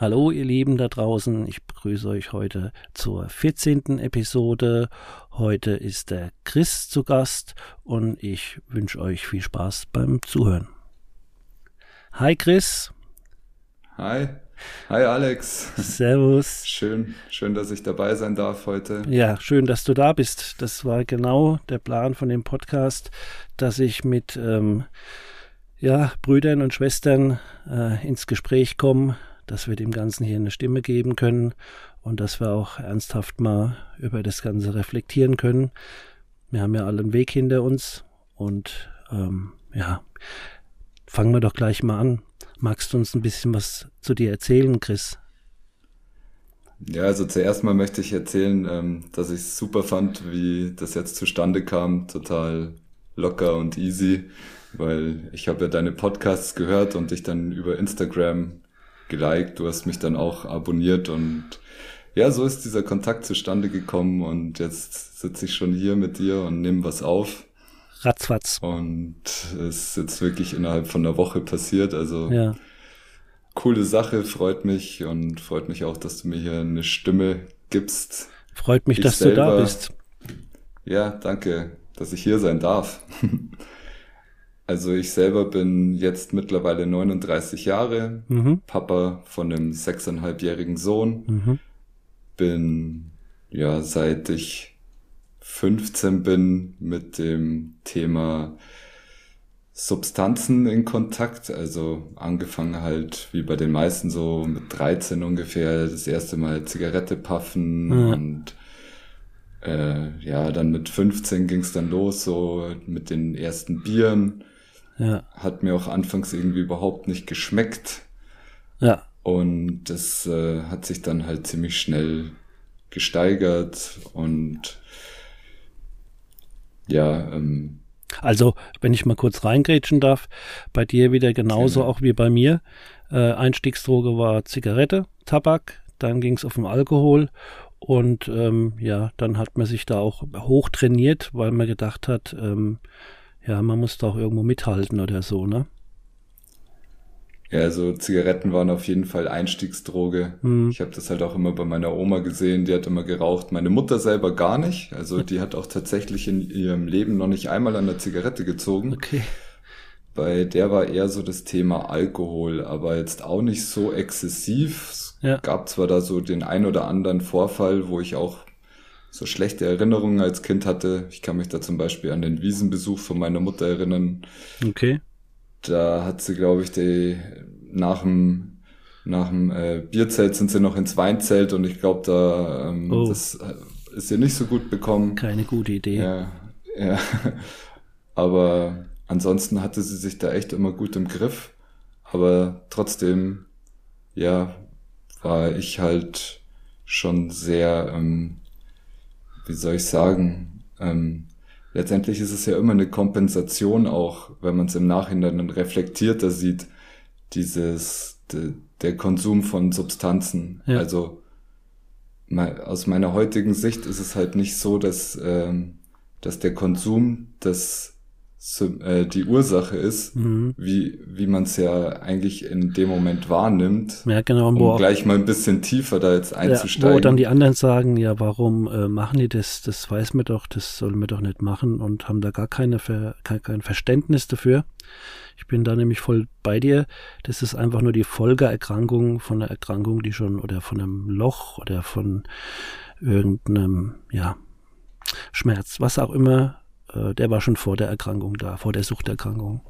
Hallo ihr Lieben da draußen, ich begrüße euch heute zur 14. Episode. Heute ist der Chris zu Gast und ich wünsche euch viel Spaß beim Zuhören. Hi Chris. Hi. Hi Alex. Servus. Schön, schön, dass ich dabei sein darf heute. Ja, schön, dass du da bist. Das war genau der Plan von dem Podcast, dass ich mit ähm, ja, Brüdern und Schwestern äh, ins Gespräch komme, dass wir dem Ganzen hier eine Stimme geben können und dass wir auch ernsthaft mal über das Ganze reflektieren können. Wir haben ja alle einen Weg hinter uns und ähm, ja, fangen wir doch gleich mal an. Magst du uns ein bisschen was zu dir erzählen, Chris? Ja, also zuerst mal möchte ich erzählen, ähm, dass ich es super fand, wie das jetzt zustande kam. Total locker und easy, weil ich habe ja deine Podcasts gehört und dich dann über Instagram geliked, du hast mich dann auch abonniert und ja, so ist dieser Kontakt zustande gekommen und jetzt sitze ich schon hier mit dir und nehme was auf. Ratzfatz. Und es ist jetzt wirklich innerhalb von einer Woche passiert, also ja. coole Sache, freut mich und freut mich auch, dass du mir hier eine Stimme gibst. Freut mich, ich dass selber, du da bist. Ja, danke, dass ich hier sein darf. Also ich selber bin jetzt mittlerweile 39 Jahre, mhm. Papa von einem sechseinhalbjährigen Sohn. Mhm. Bin ja seit ich 15 bin mit dem Thema Substanzen in Kontakt. Also angefangen halt wie bei den meisten so mit 13 ungefähr das erste Mal Zigarette puffen mhm. und äh, ja, dann mit 15 ging es dann los, so mit den ersten Bieren. Ja. Hat mir auch anfangs irgendwie überhaupt nicht geschmeckt. Ja. Und das äh, hat sich dann halt ziemlich schnell gesteigert und ja, ähm, also, wenn ich mal kurz reingrätschen darf, bei dir wieder genauso genau. auch wie bei mir. Äh, Einstiegsdroge war Zigarette, Tabak, dann ging es auf den Alkohol und ähm, ja, dann hat man sich da auch hoch trainiert, weil man gedacht hat, ähm, ja, man muss doch irgendwo mithalten oder so, ne? Ja, also Zigaretten waren auf jeden Fall Einstiegsdroge. Mhm. Ich habe das halt auch immer bei meiner Oma gesehen, die hat immer geraucht. Meine Mutter selber gar nicht. Also die hat auch tatsächlich in ihrem Leben noch nicht einmal an der Zigarette gezogen. Okay. Bei der war eher so das Thema Alkohol, aber jetzt auch nicht so exzessiv. Es ja. gab zwar da so den ein oder anderen Vorfall, wo ich auch so schlechte Erinnerungen als Kind hatte. Ich kann mich da zum Beispiel an den Wiesenbesuch von meiner Mutter erinnern. Okay. Da hat sie, glaube ich, die nach dem nach dem äh, Bierzelt sind sie noch ins Weinzelt und ich glaube, da ähm, oh. das äh, ist ihr nicht so gut bekommen. Keine gute Idee. Ja, ja. Aber ansonsten hatte sie sich da echt immer gut im Griff. Aber trotzdem, ja, war ich halt schon sehr ähm, wie soll ich sagen, ähm, letztendlich ist es ja immer eine Kompensation auch, wenn man es im Nachhinein dann reflektierter sieht, dieses, de, der Konsum von Substanzen. Ja. Also aus meiner heutigen Sicht ist es halt nicht so, dass, ähm, dass der Konsum das die Ursache ist, mhm. wie, wie man es ja eigentlich in dem Moment wahrnimmt, ja, genau, um gleich mal ein bisschen tiefer da jetzt einzusteigen. Ja, wo dann die anderen sagen, ja, warum äh, machen die das? Das weiß man doch, das sollen wir doch nicht machen und haben da gar keine Ver kein, kein Verständnis dafür. Ich bin da nämlich voll bei dir. Das ist einfach nur die Folgeerkrankung von einer Erkrankung, die schon oder von einem Loch oder von irgendeinem, ja, Schmerz, was auch immer äh, der war schon vor der Erkrankung da, vor der Suchterkrankung.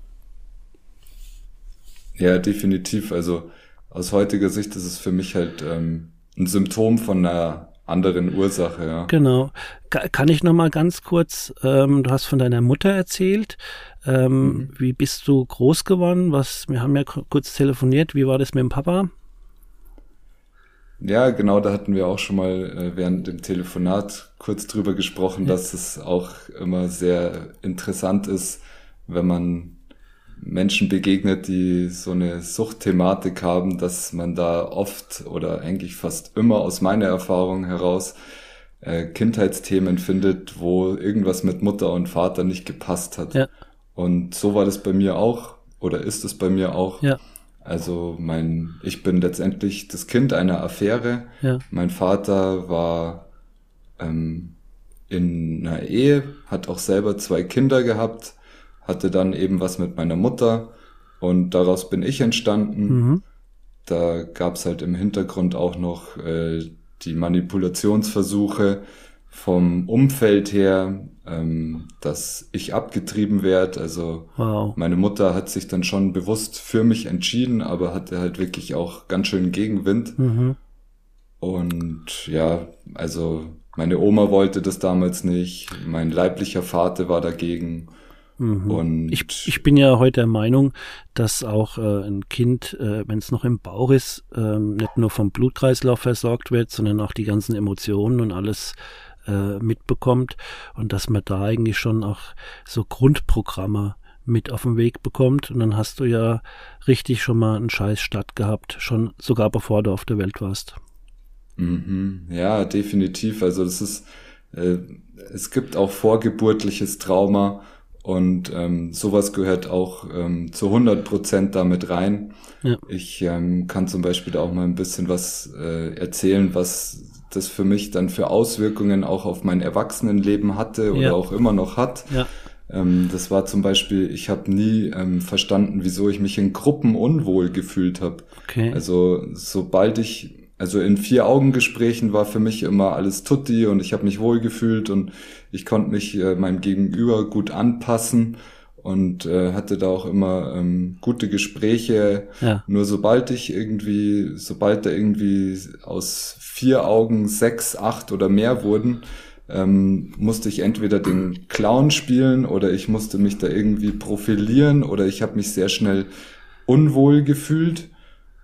Ja, definitiv. Also aus heutiger Sicht ist es für mich halt ähm, ein Symptom von einer anderen Ursache, ja. Genau. Kann ich noch mal ganz kurz, ähm, du hast von deiner Mutter erzählt. Ähm, mhm. Wie bist du groß geworden? Was, wir haben ja kurz telefoniert. Wie war das mit dem Papa? Ja, genau, da hatten wir auch schon mal äh, während dem Telefonat kurz drüber gesprochen, ja. dass es auch immer sehr interessant ist, wenn man Menschen begegnet, die so eine Suchtthematik haben, dass man da oft oder eigentlich fast immer aus meiner Erfahrung heraus äh, Kindheitsthemen findet, wo irgendwas mit Mutter und Vater nicht gepasst hat. Ja. Und so war das bei mir auch oder ist es bei mir auch. Ja. Also mein, ich bin letztendlich das Kind einer Affäre. Ja. Mein Vater war ähm, in einer Ehe, hat auch selber zwei Kinder gehabt hatte dann eben was mit meiner Mutter und daraus bin ich entstanden. Mhm. Da gab's halt im Hintergrund auch noch äh, die Manipulationsversuche vom Umfeld her, ähm, dass ich abgetrieben werde. Also wow. meine Mutter hat sich dann schon bewusst für mich entschieden, aber hatte halt wirklich auch ganz schön Gegenwind. Mhm. Und ja, also meine Oma wollte das damals nicht, mein leiblicher Vater war dagegen. Mhm. Und ich, ich bin ja heute der Meinung, dass auch äh, ein Kind, äh, wenn es noch im Bauch ist, äh, nicht nur vom Blutkreislauf versorgt wird, sondern auch die ganzen Emotionen und alles äh, mitbekommt und dass man da eigentlich schon auch so Grundprogramme mit auf den Weg bekommt und dann hast du ja richtig schon mal einen Scheiß Start gehabt, schon sogar bevor du auf der Welt warst. Mhm. Ja, definitiv. Also das ist, äh, es gibt auch vorgeburtliches Trauma und ähm, sowas gehört auch ähm, zu 100 Prozent damit rein. Ja. Ich ähm, kann zum Beispiel auch mal ein bisschen was äh, erzählen, was das für mich dann für Auswirkungen auch auf mein Erwachsenenleben hatte oder ja. auch immer noch hat. Ja. Ähm, das war zum Beispiel, ich habe nie ähm, verstanden, wieso ich mich in Gruppen unwohl gefühlt habe. Okay. Also sobald ich also in vier Augengesprächen war für mich immer alles tutti und ich habe mich wohlgefühlt und ich konnte mich äh, meinem Gegenüber gut anpassen und äh, hatte da auch immer ähm, gute Gespräche. Ja. Nur sobald ich irgendwie, sobald da irgendwie aus vier Augen sechs, acht oder mehr wurden, ähm, musste ich entweder den Clown spielen oder ich musste mich da irgendwie profilieren oder ich habe mich sehr schnell unwohl gefühlt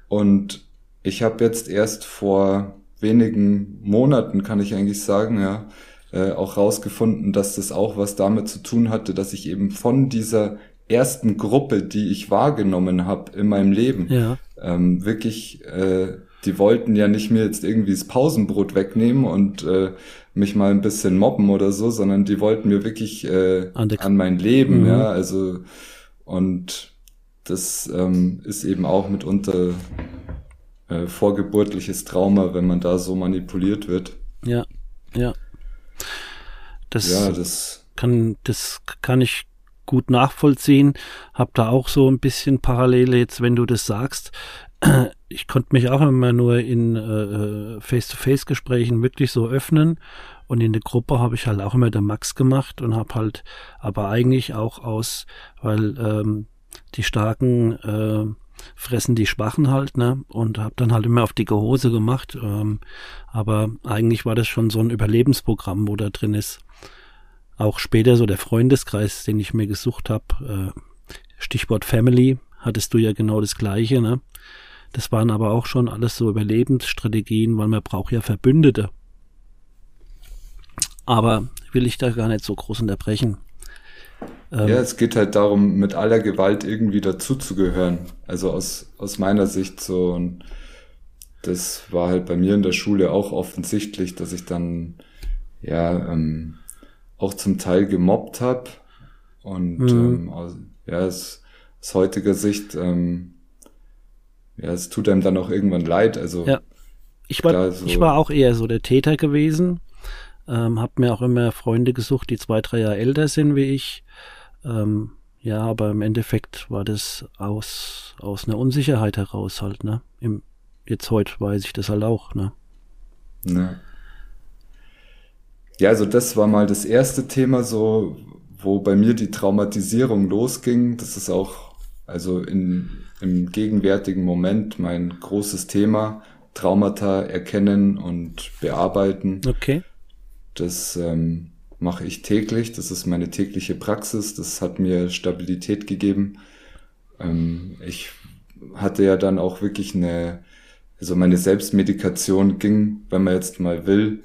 und ich habe jetzt erst vor wenigen Monaten, kann ich eigentlich sagen, ja, äh, auch rausgefunden, dass das auch was damit zu tun hatte, dass ich eben von dieser ersten Gruppe, die ich wahrgenommen habe in meinem Leben, ja. ähm, wirklich, äh, die wollten ja nicht mir jetzt irgendwie das Pausenbrot wegnehmen und äh, mich mal ein bisschen mobben oder so, sondern die wollten mir wirklich äh, an, an mein Leben, mhm. ja, also und das ähm, ist eben auch mitunter äh, vorgeburtliches Trauma, wenn man da so manipuliert wird. Ja, ja. Das, ja, das kann, das kann ich gut nachvollziehen. Hab da auch so ein bisschen Parallele jetzt, wenn du das sagst. Ich konnte mich auch immer nur in äh, Face-to-Face-Gesprächen wirklich so öffnen und in der Gruppe habe ich halt auch immer der Max gemacht und habe halt aber eigentlich auch aus, weil ähm, die starken äh, fressen die Schwachen halt, ne? Und habe dann halt immer auf dicke Hose gemacht. Ähm, aber eigentlich war das schon so ein Überlebensprogramm, wo da drin ist. Auch später so der Freundeskreis, den ich mir gesucht habe, äh, Stichwort Family, hattest du ja genau das gleiche, ne? Das waren aber auch schon alles so Überlebensstrategien, weil man braucht ja Verbündete. Aber will ich da gar nicht so groß unterbrechen. Ähm, ja, es geht halt darum, mit aller Gewalt irgendwie dazuzugehören. Also aus, aus meiner Sicht so. Und das war halt bei mir in der Schule auch offensichtlich, dass ich dann ja ähm, auch zum Teil gemobbt habe. Und mhm. ähm, aus, ja, es, aus heutiger Sicht, ähm, ja, es tut einem dann auch irgendwann leid. Also ja. ich war, so, ich war auch eher so der Täter gewesen. Ähm, hab mir auch immer Freunde gesucht, die zwei, drei Jahre älter sind wie ich. Ähm, ja, aber im Endeffekt war das aus, aus einer Unsicherheit heraus halt, ne? Im, jetzt heute weiß ich das halt auch, ne? Ja. ja, also das war mal das erste Thema so, wo bei mir die Traumatisierung losging. Das ist auch, also in, im gegenwärtigen Moment mein großes Thema, Traumata erkennen und bearbeiten. Okay. Das ähm, mache ich täglich. Das ist meine tägliche Praxis. Das hat mir Stabilität gegeben. Ähm, ich hatte ja dann auch wirklich eine, also meine Selbstmedikation ging, wenn man jetzt mal will,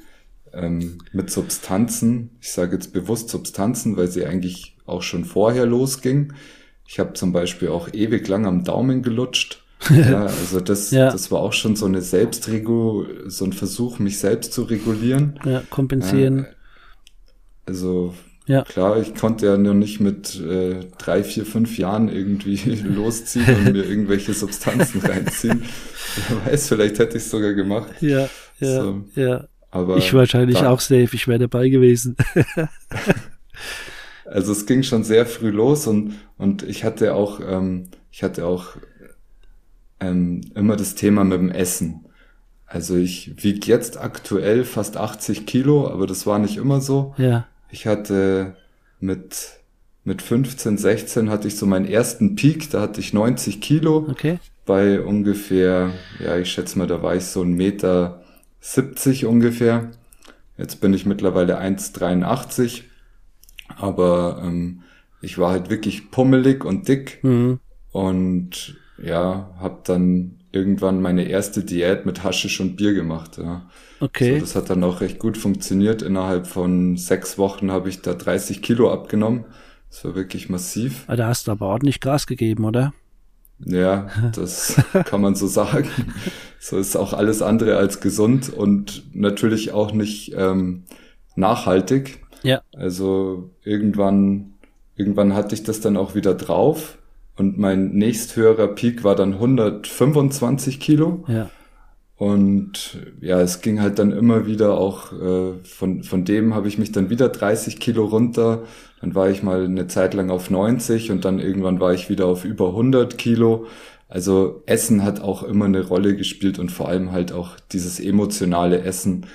ähm, mit Substanzen. Ich sage jetzt bewusst Substanzen, weil sie eigentlich auch schon vorher losging. Ich habe zum Beispiel auch ewig lang am Daumen gelutscht. ja, also das, ja. das war auch schon so eine Selbstregu, so ein Versuch, mich selbst zu regulieren. Ja, kompensieren. Äh, also ja. klar, ich konnte ja noch nicht mit äh, drei, vier, fünf Jahren irgendwie losziehen und mir irgendwelche Substanzen reinziehen. Wer weiß, vielleicht hätte ich es sogar gemacht. Ja, ja, so. ja. Aber ich wahrscheinlich da, auch safe, ich wäre dabei gewesen. Also es ging schon sehr früh los und, und ich hatte auch, ähm, ich hatte auch ähm, immer das Thema mit dem Essen. Also ich wiege jetzt aktuell fast 80 Kilo, aber das war nicht immer so. Ja. Ich hatte mit, mit 15, 16 hatte ich so meinen ersten Peak, da hatte ich 90 Kilo. Okay. Bei ungefähr, ja, ich schätze mal, da war ich so ein Meter 70 ungefähr. Jetzt bin ich mittlerweile 1,83. Aber ähm, ich war halt wirklich pummelig und dick. Mhm. Und ja, habe dann irgendwann meine erste Diät mit Haschisch und Bier gemacht. Ja. Okay. So, das hat dann auch recht gut funktioniert. Innerhalb von sechs Wochen habe ich da 30 Kilo abgenommen. Das war wirklich massiv. Ah, da hast du aber ordentlich Gas gegeben, oder? Ja, das kann man so sagen. So ist auch alles andere als gesund und natürlich auch nicht ähm, nachhaltig. Ja. Also irgendwann, irgendwann hatte ich das dann auch wieder drauf und mein nächsthöherer Peak war dann 125 Kilo. Ja. Und ja, es ging halt dann immer wieder auch, äh, von, von dem habe ich mich dann wieder 30 Kilo runter. Dann war ich mal eine Zeit lang auf 90 und dann irgendwann war ich wieder auf über 100 Kilo. Also Essen hat auch immer eine Rolle gespielt und vor allem halt auch dieses emotionale Essen.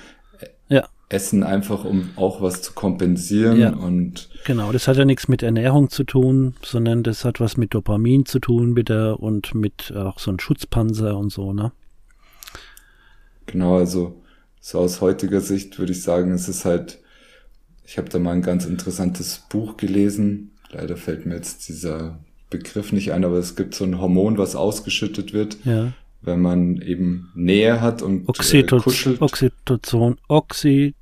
Essen einfach, um auch was zu kompensieren ja. und genau, das hat ja nichts mit Ernährung zu tun, sondern das hat was mit Dopamin zu tun bitte und mit auch so einem Schutzpanzer und so, ne? Genau, also so aus heutiger Sicht würde ich sagen, es ist halt, ich habe da mal ein ganz interessantes Buch gelesen. Leider fällt mir jetzt dieser Begriff nicht ein, aber es gibt so ein Hormon, was ausgeschüttet wird, ja. Wenn man eben Nähe hat und Oxytoc äh, kuschelt. Oxytocin, Oxy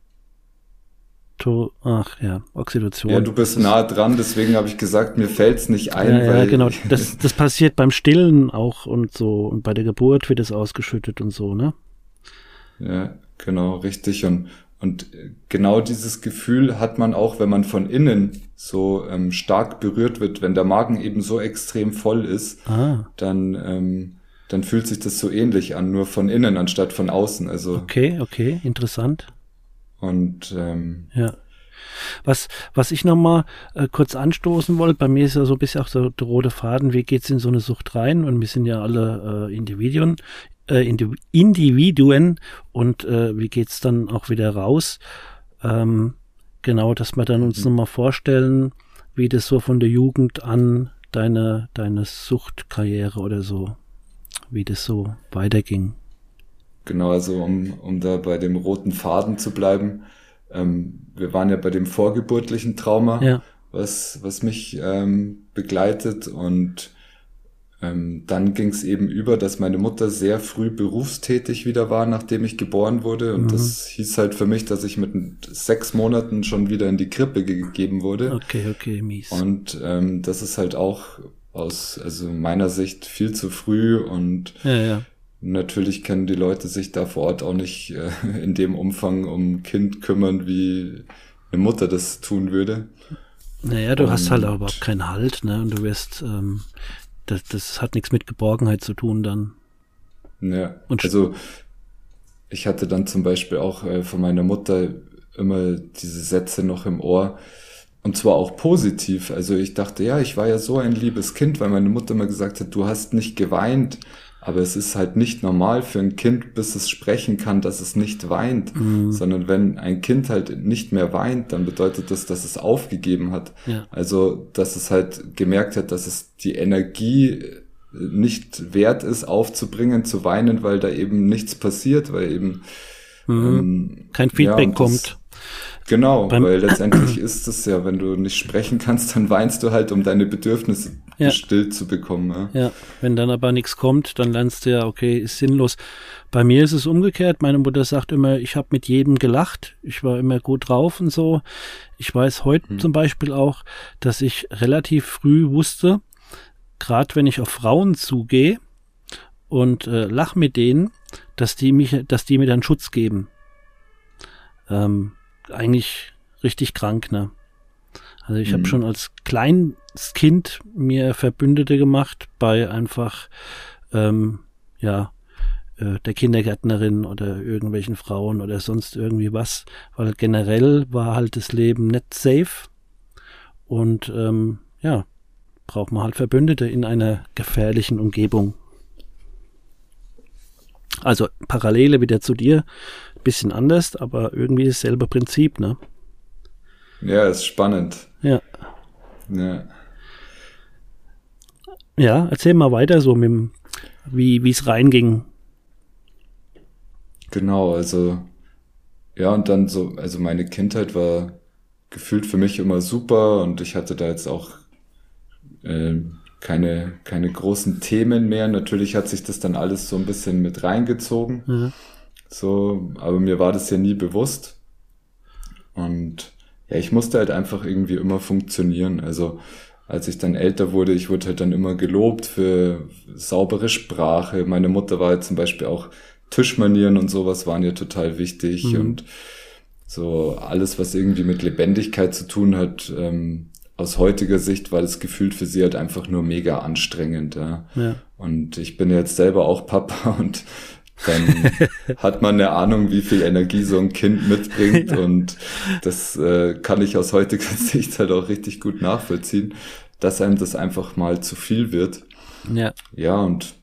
Ach ja, Oxidation. Ja, du bist nah dran, deswegen habe ich gesagt, mir fällt's nicht ein. Ja, ja genau. Das, das passiert beim Stillen auch und so. Und bei der Geburt wird es ausgeschüttet und so, ne? Ja, genau, richtig. Und, und genau dieses Gefühl hat man auch, wenn man von innen so ähm, stark berührt wird, wenn der Magen eben so extrem voll ist, ah. dann, ähm, dann fühlt sich das so ähnlich an, nur von innen anstatt von außen. Also okay, okay, interessant. Und ähm, ja. Was, was ich nochmal äh, kurz anstoßen wollte, bei mir ist ja so ein bisschen auch so der rote Faden, wie geht's in so eine Sucht rein? Und wir sind ja alle äh, Individuen, äh, Individuen und äh, wie geht's dann auch wieder raus? Ähm, genau, dass wir dann uns mhm. nochmal vorstellen, wie das so von der Jugend an deine, deine Suchtkarriere oder so, wie das so weiterging. Genau, also um, um da bei dem roten Faden zu bleiben, ähm, wir waren ja bei dem vorgeburtlichen Trauma, ja. was, was mich ähm, begleitet und ähm, dann ging es eben über, dass meine Mutter sehr früh berufstätig wieder war, nachdem ich geboren wurde. Und mhm. das hieß halt für mich, dass ich mit sechs Monaten schon wieder in die Krippe gegeben wurde. Okay, okay, mies. Und ähm, das ist halt auch aus also meiner Sicht viel zu früh und ja, ja. natürlich können die Leute sich da vor Ort auch nicht äh, in dem Umfang um Kind kümmern, wie eine Mutter das tun würde. Naja, du und hast halt auch überhaupt keinen Halt, ne? Und du wirst ähm, das, das hat nichts mit Geborgenheit zu tun dann. Ja, Und also ich hatte dann zum Beispiel auch äh, von meiner Mutter immer diese Sätze noch im Ohr. Und zwar auch positiv. Also ich dachte, ja, ich war ja so ein liebes Kind, weil meine Mutter immer gesagt hat, du hast nicht geweint, aber es ist halt nicht normal für ein Kind, bis es sprechen kann, dass es nicht weint. Mhm. Sondern wenn ein Kind halt nicht mehr weint, dann bedeutet das, dass es aufgegeben hat. Ja. Also, dass es halt gemerkt hat, dass es die Energie nicht wert ist, aufzubringen, zu weinen, weil da eben nichts passiert, weil eben mhm. ähm, kein Feedback ja, kommt. Genau, Beim weil letztendlich ist es ja, wenn du nicht sprechen kannst, dann weinst du halt, um deine Bedürfnisse ja. gestillt zu bekommen. Ja. ja, wenn dann aber nichts kommt, dann lernst du ja, okay, ist sinnlos. Bei mir ist es umgekehrt. Meine Mutter sagt immer, ich habe mit jedem gelacht. Ich war immer gut drauf und so. Ich weiß heute mhm. zum Beispiel auch, dass ich relativ früh wusste, gerade wenn ich auf Frauen zugehe und äh, lach mit denen, dass die mich, dass die mir dann Schutz geben. Ähm, eigentlich richtig krank, ne? Also ich mhm. habe schon als kleines Kind mir Verbündete gemacht bei einfach ähm, ja äh, der Kindergärtnerin oder irgendwelchen Frauen oder sonst irgendwie was, weil generell war halt das Leben nicht safe und ähm, ja braucht man halt Verbündete in einer gefährlichen Umgebung. Also Parallele wieder zu dir, bisschen anders, aber irgendwie dasselbe Prinzip, ne? Ja, ist spannend. Ja. Ja. Ja, erzähl mal weiter so mit dem, wie es reinging. Genau, also ja, und dann so, also meine Kindheit war gefühlt für mich immer super und ich hatte da jetzt auch äh, keine, keine großen Themen mehr. Natürlich hat sich das dann alles so ein bisschen mit reingezogen. Mhm. So, aber mir war das ja nie bewusst. Und ja, ich musste halt einfach irgendwie immer funktionieren. Also als ich dann älter wurde, ich wurde halt dann immer gelobt für saubere Sprache. Meine Mutter war halt zum Beispiel auch Tischmanieren und sowas waren ihr total wichtig mhm. und so alles, was irgendwie mit Lebendigkeit zu tun hat, ähm, aus heutiger Sicht war das gefühlt für sie halt einfach nur mega anstrengend. Ja. ja. Und ich bin jetzt selber auch Papa und dann hat man eine Ahnung, wie viel Energie so ein Kind mitbringt ja. und das äh, kann ich aus heutiger Sicht halt auch richtig gut nachvollziehen, dass einem das einfach mal zu viel wird. Ja. Ja, und,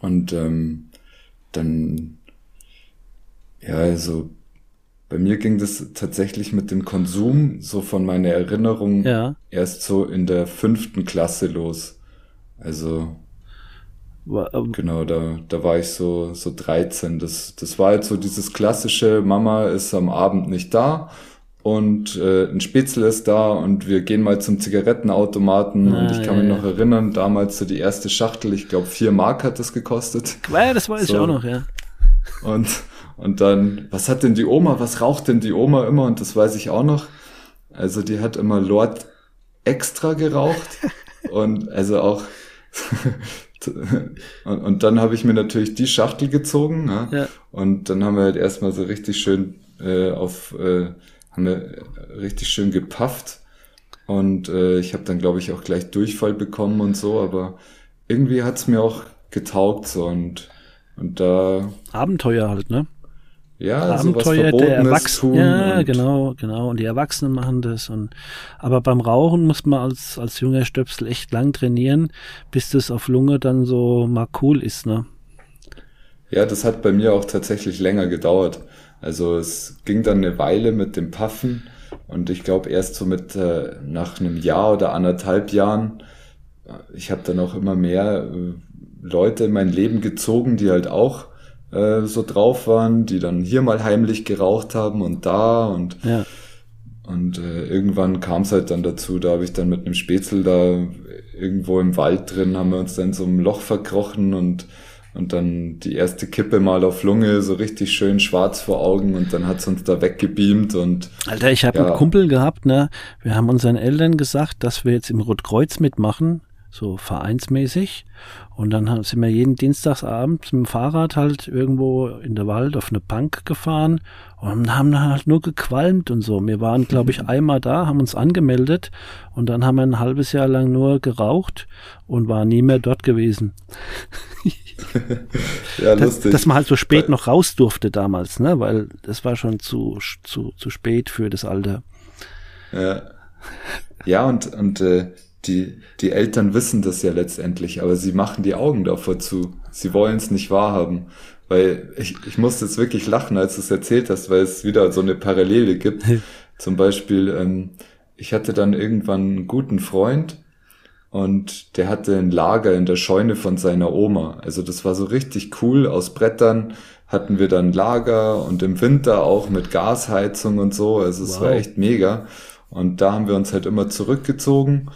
und ähm, dann, ja, also bei mir ging das tatsächlich mit dem Konsum so von meiner Erinnerung ja. erst so in der fünften Klasse los. Also genau, da, da war ich so, so 13. Das, das war halt so dieses klassische, Mama ist am Abend nicht da und äh, ein Spitzel ist da und wir gehen mal zum Zigarettenautomaten ah, und ich kann ja, mich noch erinnern, damals so die erste Schachtel, ich glaube vier Mark hat das gekostet. Ja, das weiß so. ich auch noch, ja. Und, und dann, was hat denn die Oma, was raucht denn die Oma immer und das weiß ich auch noch. Also die hat immer Lord extra geraucht und also auch und, und dann habe ich mir natürlich die Schachtel gezogen ja? ja. und dann haben wir halt erstmal so richtig schön äh, auf äh, haben wir richtig schön gepafft und äh, ich habe dann glaube ich auch gleich Durchfall bekommen und so, aber irgendwie hat's mir auch getaugt so und und da Abenteuer halt, ne? Ja, Abenteuer der Erwachsenen. Ja, genau, genau. Und die Erwachsenen machen das. Und aber beim Rauchen muss man als als junger Stöpsel echt lang trainieren, bis das auf Lunge dann so mal cool ist, ne? Ja, das hat bei mir auch tatsächlich länger gedauert. Also es ging dann eine Weile mit dem Puffen und ich glaube erst so mit äh, nach einem Jahr oder anderthalb Jahren. Äh, ich habe dann auch immer mehr äh, Leute in mein Leben gezogen, die halt auch äh, so drauf waren, die dann hier mal heimlich geraucht haben und da und ja. und äh, irgendwann kam es halt dann dazu, da habe ich dann mit einem Spätzle da irgendwo im Wald drin, haben wir uns dann so ein Loch verkrochen und und dann die erste Kippe mal auf Lunge, so richtig schön schwarz vor Augen und dann hat's uns da weggebeamt und. Alter, ich habe ja. einen Kumpel gehabt, ne? Wir haben unseren Eltern gesagt, dass wir jetzt im Rotkreuz mitmachen, so vereinsmäßig. Und dann sind wir jeden Dienstagsabend mit dem Fahrrad halt irgendwo in der Wald auf eine Bank gefahren und haben dann halt nur gequalmt und so. Wir waren, glaube ich, einmal da, haben uns angemeldet und dann haben wir ein halbes Jahr lang nur geraucht und waren nie mehr dort gewesen. ja, lustig. Dass man halt so spät noch raus durfte damals, ne? Weil das war schon zu, zu, zu spät für das Alter. Ja. Ja, und, und äh, die, die Eltern wissen das ja letztendlich, aber sie machen die Augen davor zu. Sie wollen es nicht wahrhaben. Weil ich, ich musste jetzt wirklich lachen, als du es erzählt hast, weil es wieder so eine Parallele gibt. Zum Beispiel, ähm, ich hatte dann irgendwann einen guten Freund und der hatte ein Lager in der Scheune von seiner Oma. Also das war so richtig cool. Aus Brettern hatten wir dann Lager und im Winter auch mit Gasheizung und so. Also es wow. war echt mega. Und da haben wir uns halt immer zurückgezogen.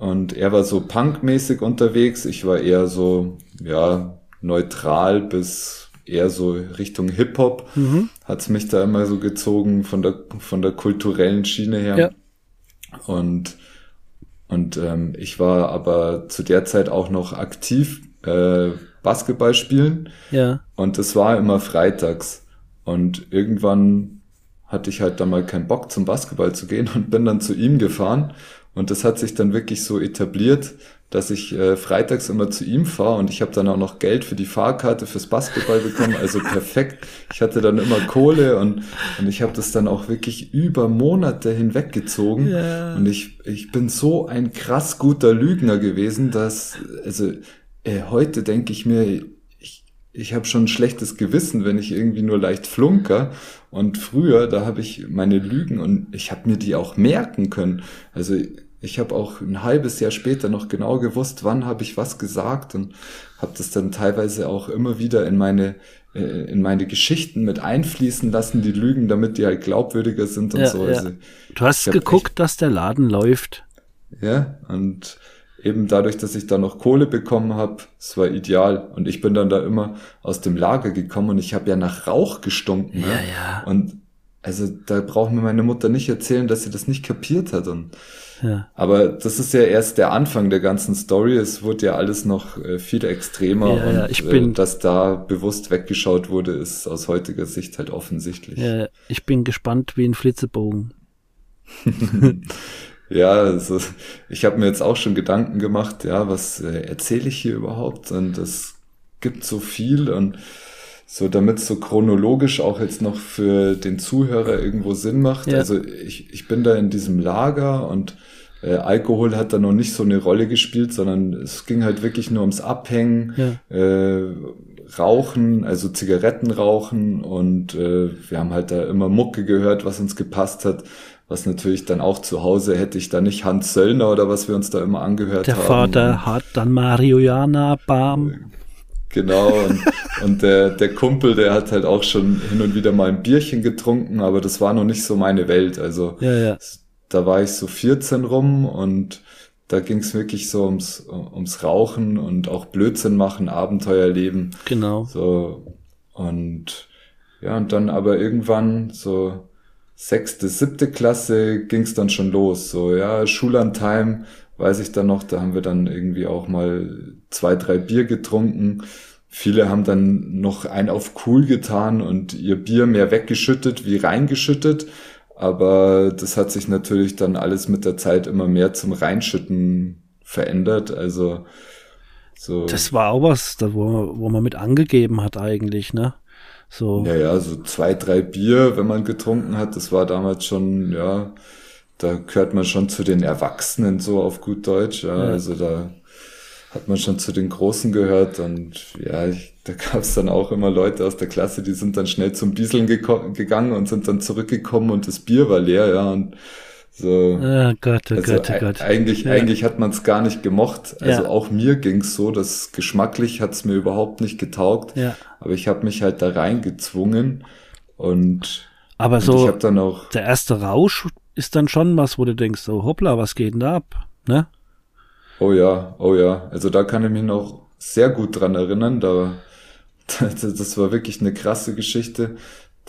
Und er war so punkmäßig unterwegs. Ich war eher so, ja, neutral bis eher so Richtung Hip-Hop. Mhm. Hat's mich da immer so gezogen von der, von der kulturellen Schiene her. Ja. Und und ähm, ich war aber zu der Zeit auch noch aktiv äh, Basketball spielen. Ja. Und es war immer freitags. Und irgendwann hatte ich halt dann mal keinen Bock zum Basketball zu gehen und bin dann zu ihm gefahren. Und das hat sich dann wirklich so etabliert, dass ich äh, freitags immer zu ihm fahre und ich habe dann auch noch Geld für die Fahrkarte fürs Basketball bekommen, also perfekt. Ich hatte dann immer Kohle und, und ich habe das dann auch wirklich über Monate hinweggezogen ja. und ich, ich bin so ein krass guter Lügner gewesen, dass, also äh, heute denke ich mir, ich, ich habe schon ein schlechtes Gewissen, wenn ich irgendwie nur leicht flunker und früher, da habe ich meine Lügen und ich habe mir die auch merken können. Also ich habe auch ein halbes Jahr später noch genau gewusst, wann habe ich was gesagt und habe das dann teilweise auch immer wieder in meine äh, in meine Geschichten mit einfließen lassen, die Lügen, damit die halt glaubwürdiger sind und ja, so. Ja. Also, du hast geguckt, echt, dass der Laden läuft. Ja, und eben dadurch, dass ich da noch Kohle bekommen habe, es war ideal. Und ich bin dann da immer aus dem Lager gekommen und ich habe ja nach Rauch gestunken. Ja, ne? ja. Und also da braucht mir meine Mutter nicht erzählen, dass sie das nicht kapiert hat. Und ja. Aber das ist ja erst der Anfang der ganzen Story. Es wurde ja alles noch äh, viel extremer ja, und ja, ich bin, äh, dass da bewusst weggeschaut wurde, ist aus heutiger Sicht halt offensichtlich. Ja, ich bin gespannt wie ein Flitzebogen. ja, also ich habe mir jetzt auch schon Gedanken gemacht, ja, was äh, erzähle ich hier überhaupt? Und es gibt so viel und so damit es so chronologisch auch jetzt noch für den Zuhörer irgendwo Sinn macht. Ja. Also ich, ich bin da in diesem Lager und äh, Alkohol hat da noch nicht so eine Rolle gespielt, sondern es ging halt wirklich nur ums Abhängen, ja. äh, Rauchen, also Zigaretten rauchen und äh, wir haben halt da immer Mucke gehört, was uns gepasst hat. Was natürlich dann auch zu Hause hätte ich da nicht Hans Söllner oder was wir uns da immer angehört Der haben. Der Vater hat dann Marihuana, bam. Genau, und, und der, der Kumpel, der hat halt auch schon hin und wieder mal ein Bierchen getrunken, aber das war noch nicht so meine Welt. Also ja, ja. da war ich so 14 rum und da ging es wirklich so ums, ums Rauchen und auch Blödsinn machen, Abenteuer leben. Genau. So, und ja, und dann aber irgendwann so sechste, siebte Klasse ging es dann schon los. So, ja, Schullandheim weiß ich dann noch, da haben wir dann irgendwie auch mal zwei, drei Bier getrunken. Viele haben dann noch ein auf cool getan und ihr Bier mehr weggeschüttet wie reingeschüttet. Aber das hat sich natürlich dann alles mit der Zeit immer mehr zum Reinschütten verändert. Also so. Das war auch was, da wo, wo man mit angegeben hat eigentlich, ne? So. Ja, ja, so zwei, drei Bier, wenn man getrunken hat, das war damals schon, ja, da gehört man schon zu den Erwachsenen so auf gut Deutsch. Ja. ja. Also da hat man schon zu den Großen gehört und ja, ich, da gab es dann auch immer Leute aus der Klasse, die sind dann schnell zum Bieseln gegangen und sind dann zurückgekommen und das Bier war leer, ja, und so. Oh Gott, oh also Gott, oh Gott. Eigentlich, ja. eigentlich hat man es gar nicht gemocht. Also ja. auch mir ging's so, dass geschmacklich hat's mir überhaupt nicht getaugt. Ja. Aber ich habe mich halt da reingezwungen und aber und so ich hab dann auch der erste Rausch ist dann schon was, wo du denkst, so hoppla, was geht denn da ab? Ne? Oh ja, oh ja. Also da kann ich mich noch sehr gut dran erinnern. Da, das war wirklich eine krasse Geschichte.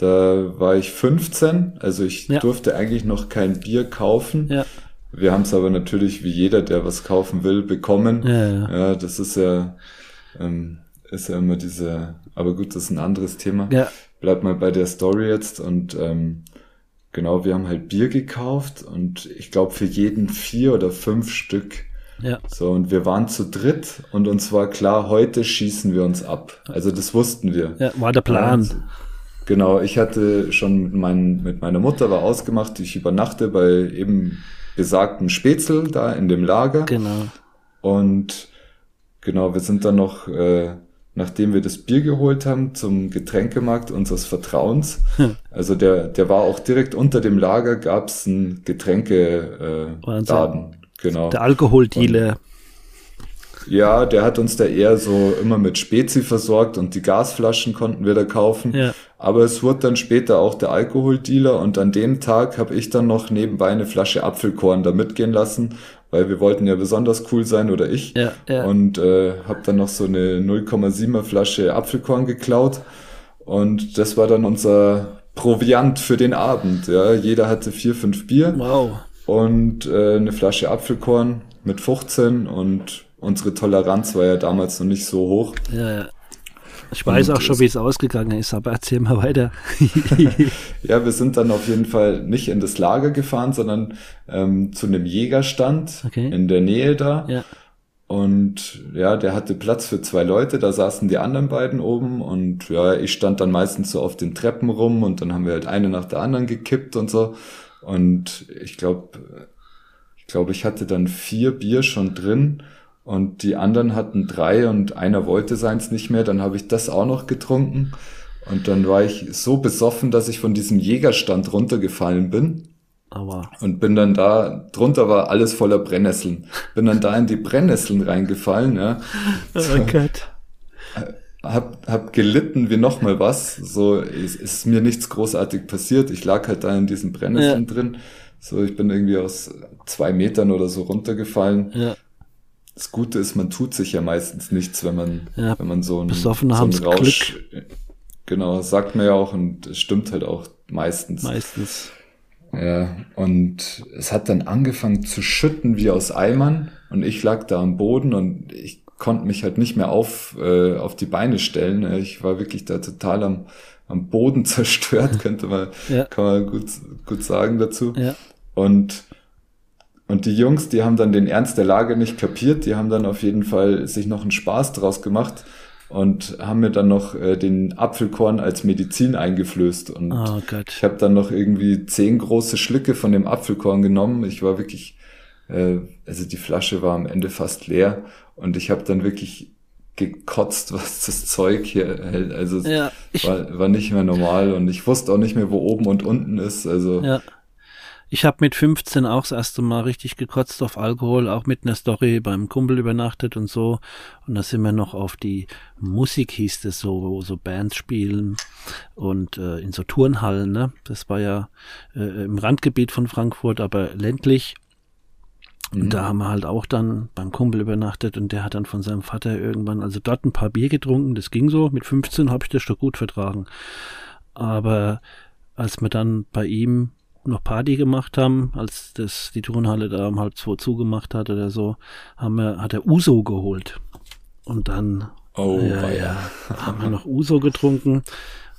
Da war ich 15, also ich ja. durfte eigentlich noch kein Bier kaufen. Ja. Wir haben es aber natürlich wie jeder, der was kaufen will, bekommen. Ja, ja. ja das ist ja, ähm, ist ja immer diese, aber gut, das ist ein anderes Thema. Ja. Bleib mal bei der Story jetzt und ähm, genau, wir haben halt Bier gekauft und ich glaube für jeden vier oder fünf Stück. Ja. So, und wir waren zu dritt und uns war klar, heute schießen wir uns ab. Also das wussten wir. Ja, war der Plan. Und, genau, ich hatte schon mit, mein, mit meiner Mutter war ausgemacht, ich übernachte bei eben besagten Spätzl da in dem Lager. Genau. Und genau, wir sind dann noch äh, nachdem wir das Bier geholt haben zum Getränkemarkt unseres Vertrauens. Hm. Also der, der war auch direkt unter dem Lager, gab's einen Getränke äh. Genau. Der Alkoholdealer. Ja, der hat uns da eher so immer mit Spezi versorgt und die Gasflaschen konnten wir da kaufen. Ja. Aber es wurde dann später auch der Alkoholdealer und an dem Tag habe ich dann noch nebenbei eine Flasche Apfelkorn da mitgehen lassen, weil wir wollten ja besonders cool sein oder ich. Ja, ja. Und äh, habe dann noch so eine 0,7er Flasche Apfelkorn geklaut und das war dann unser Proviant für den Abend. Ja, jeder hatte vier, fünf Bier. Wow. Und äh, eine Flasche Apfelkorn mit 15 und unsere Toleranz war ja damals noch nicht so hoch. Ja, ja. Ich weiß auch schon, wie es ausgegangen ist, aber erzähl mal weiter. ja, wir sind dann auf jeden Fall nicht in das Lager gefahren, sondern ähm, zu einem Jägerstand okay. in der Nähe da. Ja. Und ja, der hatte Platz für zwei Leute, da saßen die anderen beiden oben und ja, ich stand dann meistens so auf den Treppen rum und dann haben wir halt eine nach der anderen gekippt und so. Und ich glaube, ich glaube, ich hatte dann vier Bier schon drin und die anderen hatten drei und einer wollte seins nicht mehr. Dann habe ich das auch noch getrunken und dann war ich so besoffen, dass ich von diesem Jägerstand runtergefallen bin aber. Und bin dann da, drunter war alles voller Brennnesseln. Bin dann da in die Brennnesseln reingefallen, ja. Oh Gott. Hab, hab gelitten wie nochmal was. So ist, ist mir nichts großartig passiert. Ich lag halt da in diesen Brennnesseln ja. drin. So, ich bin irgendwie aus zwei Metern oder so runtergefallen. Ja. Das Gute ist, man tut sich ja meistens nichts, wenn man, ja, wenn man so einen, so einen Rausch, Glück. genau, sagt man ja auch und es stimmt halt auch meistens. Meistens. Ja, und es hat dann angefangen zu schütten wie aus Eimern und ich lag da am Boden und ich konnte mich halt nicht mehr auf, äh, auf die Beine stellen. Ich war wirklich da total am, am Boden zerstört, könnte man, ja. kann man gut, gut sagen dazu. Ja. Und, und die Jungs, die haben dann den Ernst der Lage nicht kapiert, die haben dann auf jeden Fall sich noch einen Spaß draus gemacht und haben mir dann noch äh, den Apfelkorn als Medizin eingeflößt. Und oh ich habe dann noch irgendwie zehn große Schlücke von dem Apfelkorn genommen. Ich war wirklich, äh, also die Flasche war am Ende fast leer und ich habe dann wirklich gekotzt, was das Zeug hier hält. Also es ja, war, war nicht mehr normal und ich wusste auch nicht mehr, wo oben und unten ist. Also ja. Ich habe mit 15 auch das erste Mal richtig gekotzt auf Alkohol, auch mit einer Story beim Kumpel übernachtet und so. Und da sind wir noch auf die Musik, hieß es so, wo so Bands spielen und äh, in so Turnhallen. Ne? Das war ja äh, im Randgebiet von Frankfurt, aber ländlich. Und mhm. da haben wir halt auch dann beim Kumpel übernachtet und der hat dann von seinem Vater irgendwann, also dort ein paar Bier getrunken, das ging so. Mit 15 habe ich das schon gut vertragen. Aber als wir dann bei ihm noch Party gemacht haben, als das die Turnhalle da um halb zwei zugemacht hat oder so, haben wir, hat er Uso geholt. Und dann oh, ja, ja, haben wir noch Uso getrunken.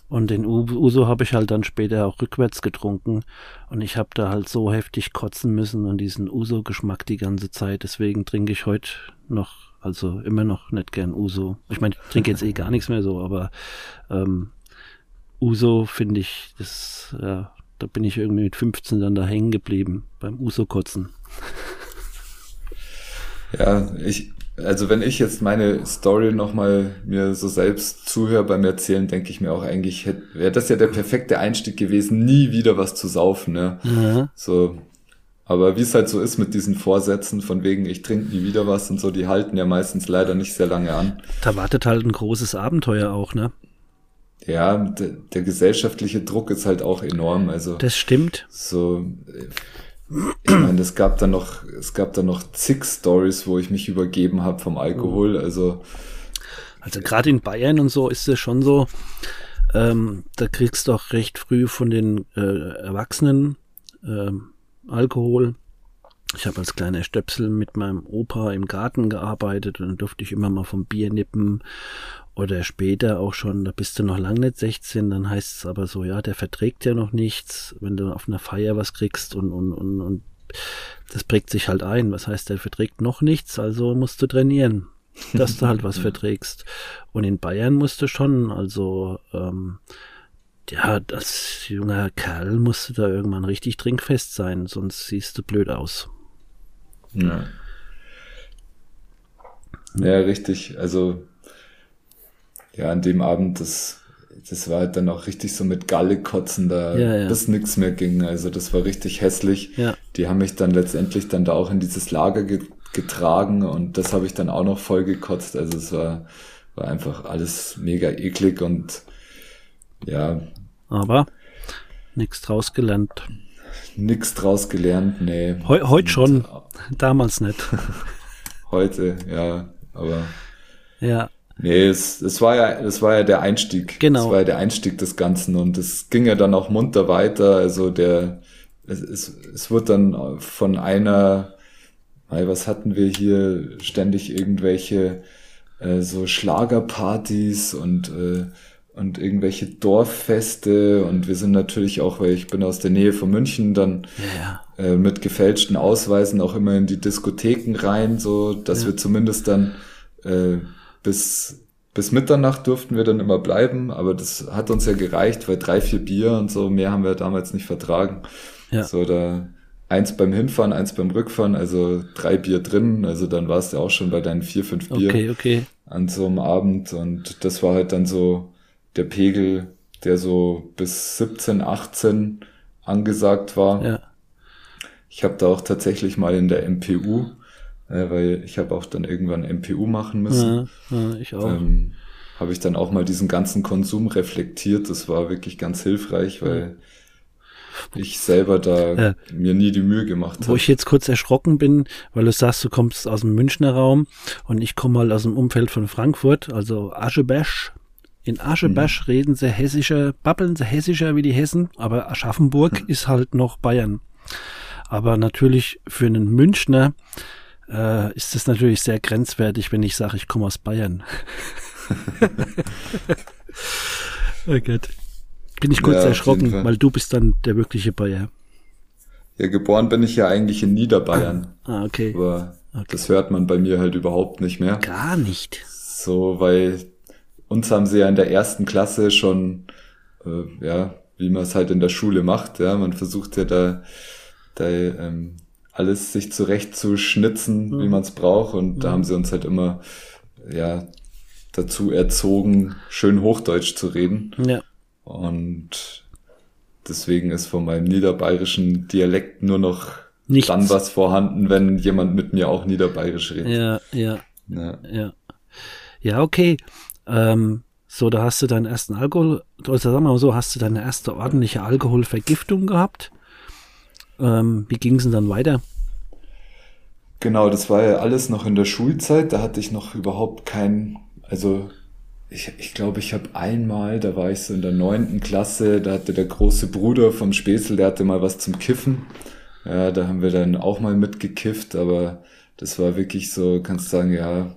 Und den Uso habe ich halt dann später auch rückwärts getrunken. Und ich habe da halt so heftig kotzen müssen und diesen Uso-Geschmack die ganze Zeit. Deswegen trinke ich heute noch, also immer noch nicht gern Uso. Ich meine, ich trinke jetzt eh gar nichts mehr so, aber ähm, Uso finde ich, das, ja, da bin ich irgendwie mit 15 dann da hängen geblieben beim Uso-Kotzen. Ja, ich, also wenn ich jetzt meine Story nochmal mir so selbst zuhöre beim Erzählen, denke ich mir auch eigentlich, wäre das ja der perfekte Einstieg gewesen, nie wieder was zu saufen, ne? Mhm. So. Aber wie es halt so ist mit diesen Vorsätzen, von wegen, ich trinke nie wieder was und so, die halten ja meistens leider nicht sehr lange an. Da wartet halt ein großes Abenteuer auch, ne? Ja, der, der gesellschaftliche Druck ist halt auch enorm. Also das stimmt. So, ich meine, es gab dann noch, es gab dann noch zig Stories, wo ich mich übergeben habe vom Alkohol. Also also gerade in Bayern und so ist es schon so. Ähm, da kriegst du auch recht früh von den äh, Erwachsenen ähm, Alkohol. Ich habe als kleiner Stöpsel mit meinem Opa im Garten gearbeitet und dann durfte ich immer mal vom Bier nippen oder später auch schon, da bist du noch lang nicht 16, dann heißt es aber so, ja, der verträgt ja noch nichts, wenn du auf einer Feier was kriegst und, und, und, und das prägt sich halt ein. Was heißt, der verträgt noch nichts, also musst du trainieren, dass du halt was verträgst. Und in Bayern musst du schon, also ähm, ja, als junger Kerl musst du da irgendwann richtig trinkfest sein, sonst siehst du blöd aus. Ja. Ja, richtig. Also ja, an dem Abend, das, das war halt dann auch richtig so mit Galle kotzen, da ja, ja. bis nichts mehr ging. Also das war richtig hässlich. Ja. Die haben mich dann letztendlich dann da auch in dieses Lager ge getragen und das habe ich dann auch noch voll gekotzt. Also es war, war einfach alles mega eklig und ja. Aber nichts draus gelernt. Nix draus gelernt, nee. Heu, heute schon, damals nicht. heute, ja, aber. Ja. Nee, es, es war ja, es war ja der Einstieg. Genau. Es war ja der Einstieg des Ganzen und es ging ja dann auch munter weiter. Also der, es, es, es wurde dann von einer, was hatten wir hier, ständig irgendwelche äh, so Schlagerpartys und äh, und irgendwelche Dorffeste und wir sind natürlich auch, weil ich bin aus der Nähe von München, dann ja. Äh, mit gefälschten Ausweisen auch immer in die Diskotheken rein, so dass ja. wir zumindest dann äh, bis bis Mitternacht durften wir dann immer bleiben, aber das hat uns ja gereicht, weil drei, vier Bier und so, mehr haben wir damals nicht vertragen. Ja. So, da eins beim Hinfahren, eins beim Rückfahren, also drei Bier drin, also dann warst du auch schon bei deinen vier, fünf Bier okay, okay. an so einem Abend und das war halt dann so der Pegel, der so bis 17, 18 angesagt war. Ja. Ich habe da auch tatsächlich mal in der MPU äh, weil ich habe auch dann irgendwann MPU machen müssen. Ja, ja ich auch. Ähm, habe ich dann auch mal diesen ganzen Konsum reflektiert. Das war wirklich ganz hilfreich, weil ich selber da ja. mir nie die Mühe gemacht habe. Wo ich jetzt kurz erschrocken bin, weil du sagst, du kommst aus dem Münchner Raum und ich komme mal aus dem Umfeld von Frankfurt, also Aschebesch. In Aschebesch mhm. reden sie hessischer, babbeln sie hessischer wie die Hessen, aber Aschaffenburg mhm. ist halt noch Bayern. Aber natürlich für einen Münchner äh, ist es natürlich sehr grenzwertig, wenn ich sage, ich komme aus Bayern. oh Gott. Bin ich kurz ja, erschrocken, weil du bist dann der wirkliche Bayer. Ja, geboren bin ich ja eigentlich in Niederbayern. Ah, okay. Aber okay. das hört man bei mir halt überhaupt nicht mehr. Gar nicht. So, weil uns haben sie ja in der ersten Klasse schon, äh, ja, wie man es halt in der Schule macht, ja, man versucht ja da, da ähm, alles sich zurecht zu schnitzen, mhm. wie man es braucht. Und mhm. da haben sie uns halt immer ja dazu erzogen, schön Hochdeutsch zu reden. Ja. Und deswegen ist von meinem niederbayerischen Dialekt nur noch Nichts. dann was vorhanden, wenn jemand mit mir auch niederbayerisch redet. Ja, ja. Ja, ja. ja okay. Ähm, so, da hast du deinen ersten Alkohol, oder sagen wir mal so, hast du deine erste ordentliche Alkoholvergiftung gehabt. Ähm, wie ging es denn dann weiter? Genau, das war ja alles noch in der Schulzeit. Da hatte ich noch überhaupt kein, also ich, ich glaube, ich habe einmal, da war ich so in der neunten Klasse, da hatte der große Bruder vom Späßel, der hatte mal was zum Kiffen. Ja, da haben wir dann auch mal mitgekifft, aber das war wirklich so, kannst sagen, ja,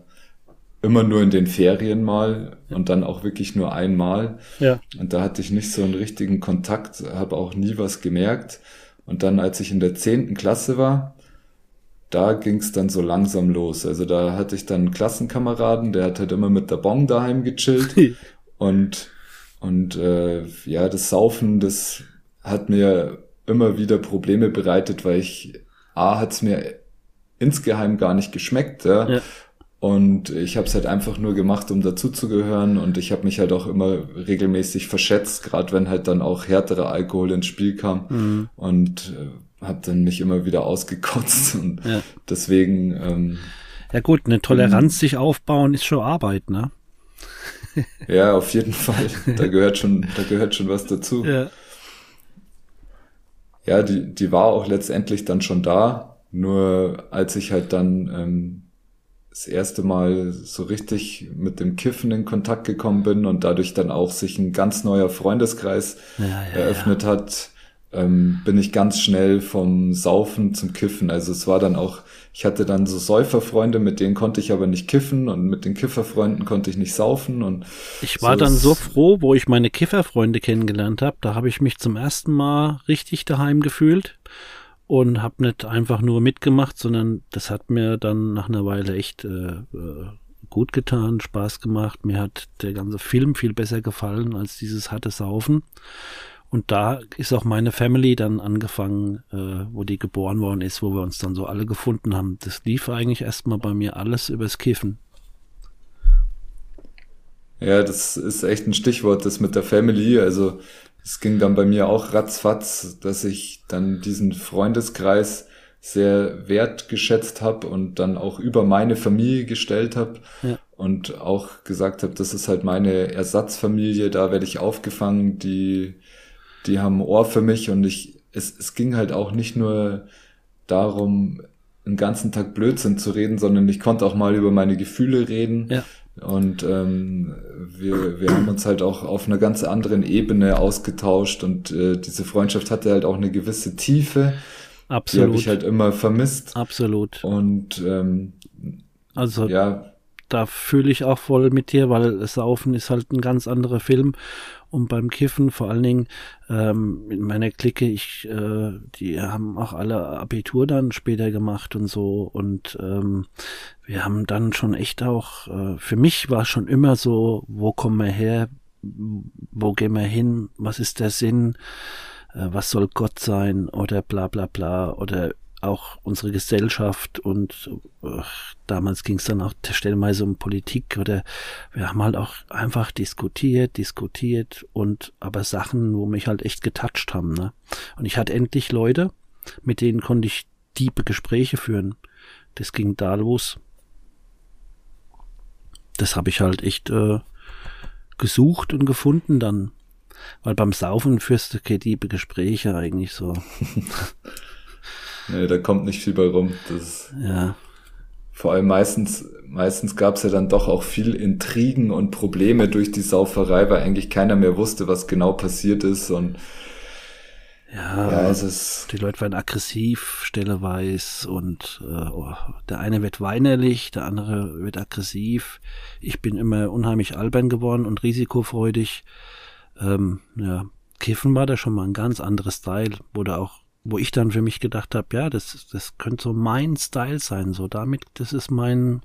immer nur in den Ferien mal und dann auch wirklich nur einmal. Ja. Und da hatte ich nicht so einen richtigen Kontakt, habe auch nie was gemerkt. Und dann, als ich in der zehnten Klasse war, da ging es dann so langsam los. Also da hatte ich dann einen Klassenkameraden, der hat halt immer mit der Bon daheim gechillt. und und äh, ja, das Saufen, das hat mir immer wieder Probleme bereitet, weil ich, A, hat's mir insgeheim gar nicht geschmeckt. Ja. ja. Und ich habe es halt einfach nur gemacht, um dazuzugehören. Und ich habe mich halt auch immer regelmäßig verschätzt, gerade wenn halt dann auch härterer Alkohol ins Spiel kam. Mhm. Und äh, habe dann mich immer wieder ausgekotzt. Und ja. deswegen. Ähm, ja gut, eine Toleranz sich aufbauen ist schon Arbeit, ne? ja, auf jeden Fall. Da gehört schon, da gehört schon was dazu. Ja. Ja, die, die war auch letztendlich dann schon da. Nur als ich halt dann ähm, das erste Mal so richtig mit dem Kiffen in Kontakt gekommen bin und dadurch dann auch sich ein ganz neuer Freundeskreis ja, ja, eröffnet ja. hat, ähm, bin ich ganz schnell vom Saufen zum Kiffen. Also es war dann auch, ich hatte dann so Säuferfreunde, mit denen konnte ich aber nicht kiffen und mit den Kifferfreunden konnte ich nicht saufen und ich war so dann so froh, wo ich meine Kifferfreunde kennengelernt habe. Da habe ich mich zum ersten Mal richtig daheim gefühlt und habe nicht einfach nur mitgemacht, sondern das hat mir dann nach einer Weile echt äh, äh, gut getan, Spaß gemacht. Mir hat der ganze Film viel besser gefallen als dieses harte Saufen. Und da ist auch meine Family dann angefangen, äh, wo die geboren worden ist, wo wir uns dann so alle gefunden haben. Das lief eigentlich erstmal bei mir alles übers Kiffen. Ja, das ist echt ein Stichwort, das mit der Family. Also es ging dann bei mir auch ratzfatz, dass ich dann diesen Freundeskreis sehr wertgeschätzt habe und dann auch über meine Familie gestellt habe Ja. und auch gesagt habe, das ist halt meine Ersatzfamilie, da werde ich aufgefangen, die, die haben ein Ohr für mich und ich, es, es ging halt auch nicht nur darum, einen ganzen Tag Blödsinn zu reden, sondern ich konnte auch mal über meine Gefühle reden. Ja. Und ähm, wir, wir haben uns halt auch auf einer ganz anderen Ebene ausgetauscht und äh, diese Freundschaft hatte halt auch eine gewisse Tiefe. Die habe Absolut. ich halt immer vermisst. Absolut. Und ähm, Also ja, da fühle ich auch voll mit dir, weil Saufen ist halt ein ganz anderer Film. Und beim Kiffen, vor allen Dingen ähm, in meiner Clique, ich, äh, die haben auch alle Abitur dann später gemacht und so. Und ähm, wir haben dann schon echt auch, äh, für mich war schon immer so, wo kommen wir her, wo gehen wir hin, was ist der Sinn, äh, was soll Gott sein? Oder bla bla bla. Oder auch unsere Gesellschaft und äh, damals ging es dann auch stellenweise um Politik oder wir haben halt auch einfach diskutiert, diskutiert und aber Sachen, wo mich halt echt getatscht haben, ne? Und ich hatte endlich Leute, mit denen konnte ich tiefe Gespräche führen. Das ging da los. Das habe ich halt echt äh, gesucht und gefunden dann. Weil beim Saufen führst du keine tiefe Gespräche eigentlich so. nee, da kommt nicht viel bei rum. Das Ja. vor allem meistens, meistens gab es ja dann doch auch viel Intrigen und Probleme durch die Sauferei, weil eigentlich keiner mehr wusste, was genau passiert ist. Und Ja, ja, es ist die Leute werden aggressiv, stelleweise und äh, oh, der eine wird weinerlich, der andere wird aggressiv. Ich bin immer unheimlich albern geworden und risikofreudig. Ähm, ja, Kiffen war da schon mal ein ganz anderes Style, wo da auch, wo ich dann für mich gedacht habe, ja, das, das könnte so mein Style sein, so damit, das ist mein,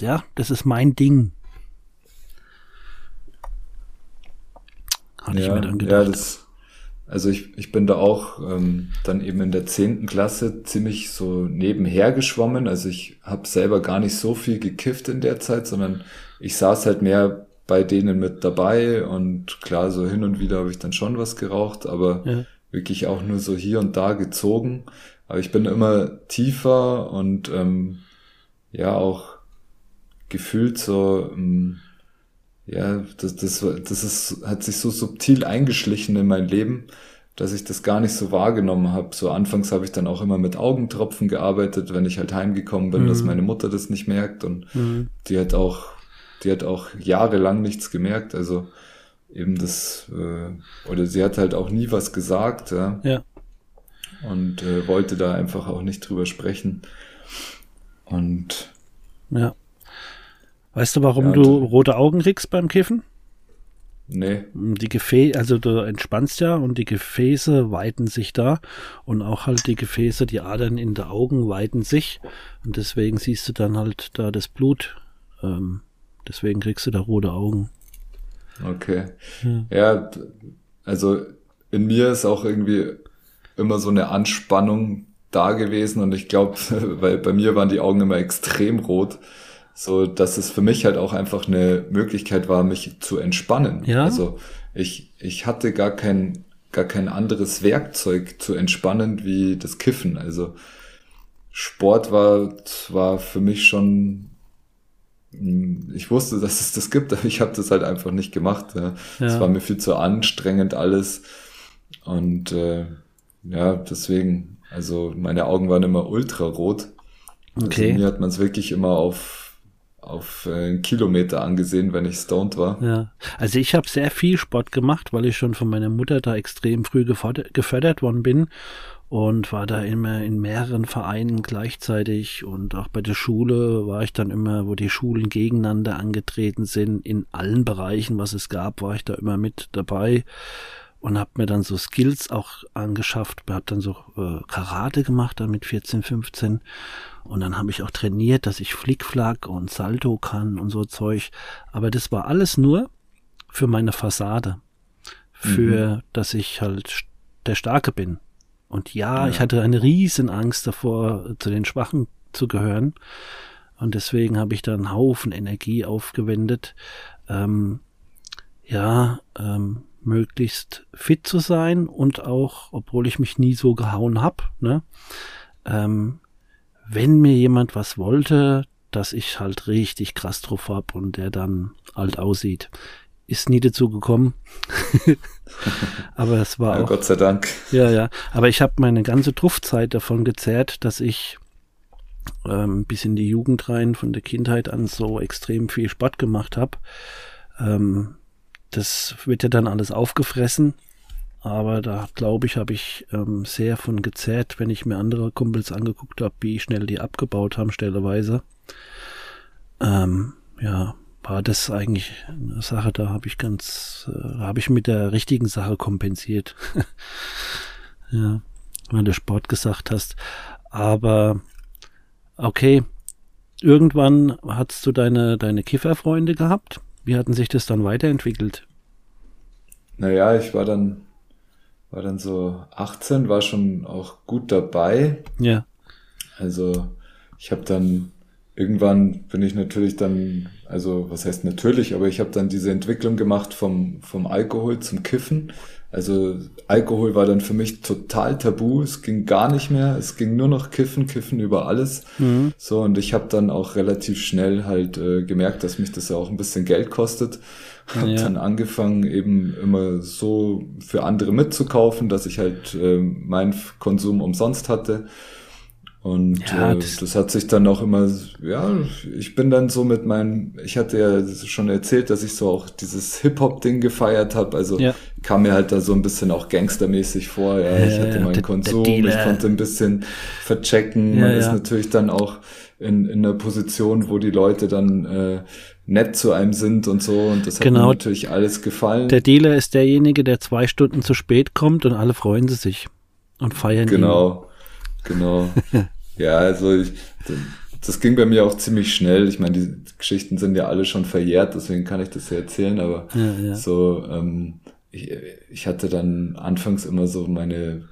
ja, das ist mein Ding. Hatte ich mir dann ja, gedacht. das, also ich, ich bin da auch ähm, dann eben in der zehnten Klasse ziemlich so nebenher geschwommen. Also ich habe selber gar nicht so viel gekifft in der Zeit, sondern ich saß halt mehr bei denen mit dabei und klar, so hin und wieder habe ich dann schon was geraucht, aber Ja. Wirklich auch nur so hier und da gezogen. Aber ich bin immer tiefer und ähm, ja auch gefühlt so, ähm, ja, das, das, das ist, hat sich so subtil eingeschlichen in mein Leben, dass ich das gar nicht so wahrgenommen habe. So anfangs habe ich dann auch immer mit Augentropfen gearbeitet, wenn ich halt heimgekommen bin, dass Mhm. meine Mutter das nicht merkt und Mhm. die hat auch, die hat auch jahrelang nichts gemerkt. Also eben das, äh, oder sie hat halt auch nie was gesagt, ja. Ja. Und äh, wollte da einfach auch nicht drüber sprechen. Und Ja. Weißt du, warum Ja, du rote Augen kriegst beim Kiffen? nee, Die Gefäße, also du entspannst ja und die Gefäße weiten sich da und auch halt die Gefäße, die Adern in den Augen weiten sich und deswegen siehst du dann halt da das Blut. Ähm, deswegen kriegst du da rote Augen. Okay. Ja. Ja, also in mir ist auch irgendwie immer so eine Anspannung da gewesen und ich glaube, weil bei mir waren die Augen immer extrem rot, so dass es für mich halt auch einfach eine Möglichkeit war, mich zu entspannen. Ja. Also ich ich hatte gar kein gar kein anderes Werkzeug zu entspannen wie das Kiffen. Also Sport war war für mich schon ich wusste, dass es das gibt, aber ich habe das halt einfach nicht gemacht. Ja. Es Ja. war mir viel zu anstrengend alles. Und äh, ja, deswegen, also meine Augen waren immer ultrarot. Okay. Also mir hat man es wirklich immer auf, auf äh, einen Kilometer angesehen, wenn ich stoned war. Ja, also ich habe sehr viel Sport gemacht, weil ich schon von meiner Mutter da extrem früh gefördert worden bin und war da immer in mehreren Vereinen gleichzeitig. Und auch bei der Schule war ich dann immer, wo die Schulen gegeneinander angetreten sind, in allen Bereichen, was es gab, war ich da immer mit dabei und habe mir dann so Skills auch angeschafft, habe dann so äh, Karate gemacht dann mit 14, 15 und dann habe ich auch trainiert, dass ich Flickflack und Salto kann und so Zeug, aber das war alles nur für meine Fassade, für dass ich halt der Starke bin. Und ja, Ja. ich hatte eine riesen Angst davor, zu den Schwachen zu gehören. Und deswegen habe ich da einen Haufen Energie aufgewendet, ähm, ja, ähm, möglichst fit zu sein und auch, obwohl ich mich nie so gehauen hab, ne, ähm, wenn mir jemand was wollte, dass ich halt richtig krass drauf hab und der dann alt aussieht. Ist nie dazu gekommen. aber es war ja, auch. Gott sei Dank. Ja, ja. Aber ich habe meine ganze Truffzeit davon gezerrt, dass ich ähm, bis in die Jugend rein, von der Kindheit an so extrem viel Sport gemacht habe. Ähm, das wird ja dann alles aufgefressen. Aber da glaube ich, habe ich ähm, sehr von gezerrt, wenn ich mir andere Kumpels angeguckt habe, wie schnell die abgebaut haben, stelleweise. Ähm, ja, war das eigentlich eine Sache, da habe ich ganz, äh, habe ich mit der richtigen Sache kompensiert. ja, weil du Sport gesagt hast. Aber okay, irgendwann hattest du deine, deine Kifferfreunde gehabt. Wie hatten sich das dann weiterentwickelt? Naja, ich war dann, war dann so 18, war schon auch gut dabei. Ja. Also ich habe dann irgendwann bin ich natürlich dann, also was heißt natürlich, aber ich habe dann diese Entwicklung gemacht vom, vom Alkohol zum Kiffen. Also Alkohol war dann für mich total tabu. Es ging gar nicht mehr. Es ging nur noch Kiffen, Kiffen über alles. Mhm. So und ich habe dann auch relativ schnell halt äh, gemerkt, dass mich das ja auch ein bisschen Geld kostet. Hab ja. dann angefangen eben immer so für andere mitzukaufen, dass ich halt äh, meinen Konsum umsonst hatte. Und ja, äh, das, das, hat sich dann auch immer, ja, ich bin dann so mit meinem, ich hatte ja schon erzählt, dass ich so auch dieses Hip-Hop-Ding gefeiert habe. Also ja. kam mir halt da so ein bisschen auch gangstermäßig vor. Ja, ich hatte meinen der, Konsum, ich konnte ein bisschen verchecken. Man ist natürlich dann auch in, in einer Position, wo die Leute dann äh, nett zu einem sind und so. Und das hat genau. mir natürlich alles gefallen. Der Dealer ist derjenige, der zwei Stunden zu spät kommt und alle freuen sich und feiern Genau, ihn. genau. Ja, also ich, das ging bei mir auch ziemlich schnell. Ich meine, die Geschichten sind ja alle schon verjährt, deswegen kann ich das ja erzählen, aber ja, ja. so, ähm, ich, ich hatte dann anfangs immer so meine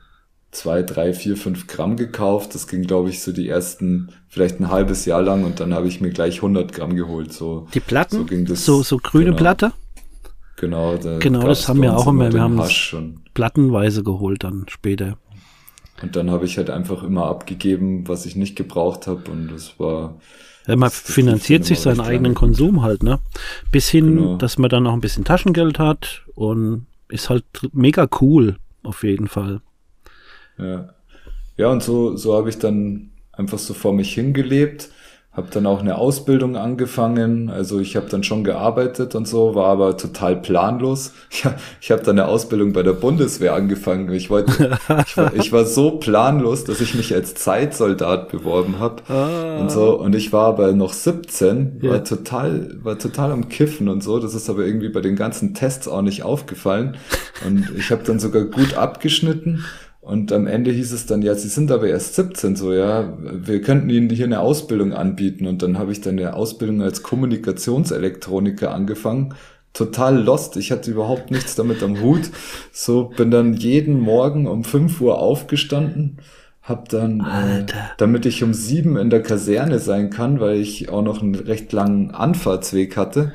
zwei, drei, vier, fünf Gramm gekauft. Das ging, glaube ich, so die ersten, vielleicht ein halbes Jahr lang und dann habe ich mir gleich 100 Gramm geholt. So, die Platten? So, ging das, so, so grüne genau. Platte? Genau, da genau das haben wir auch immer. Wir haben es plattenweise geholt dann später. Und dann habe ich halt einfach immer abgegeben, was ich nicht gebraucht habe und das war. Ja, man finanziert sich seinen eigenen Konsum halt, ne? Bis hin, genau. dass man dann noch ein bisschen Taschengeld hat und ist halt mega cool, auf jeden Fall. Ja. Ja, und so, so habe ich dann einfach so vor mich hingelebt habe dann auch eine Ausbildung angefangen. Also ich habe dann schon gearbeitet und so, war aber total planlos. Ja, ich habe dann eine Ausbildung bei der Bundeswehr angefangen. Ich wollte, ich war, ich war so planlos, dass ich mich als Zeitsoldat beworben habe ah. und so. Und ich war aber noch 17, war ja. total, war total am Kiffen und so. Das ist aber irgendwie bei den ganzen Tests auch nicht aufgefallen. Und ich habe dann sogar gut abgeschnitten. Und am Ende hieß es dann, ja, Sie sind aber erst 17, so, ja, wir könnten Ihnen hier eine Ausbildung anbieten. Und dann habe ich dann eine Ausbildung als Kommunikationselektroniker angefangen. Total lost. Ich hatte überhaupt nichts damit am Hut. So bin dann jeden Morgen um 5 Uhr aufgestanden, hab dann, äh, damit ich um sieben in der Kaserne sein kann, weil ich auch noch einen recht langen Anfahrtsweg hatte.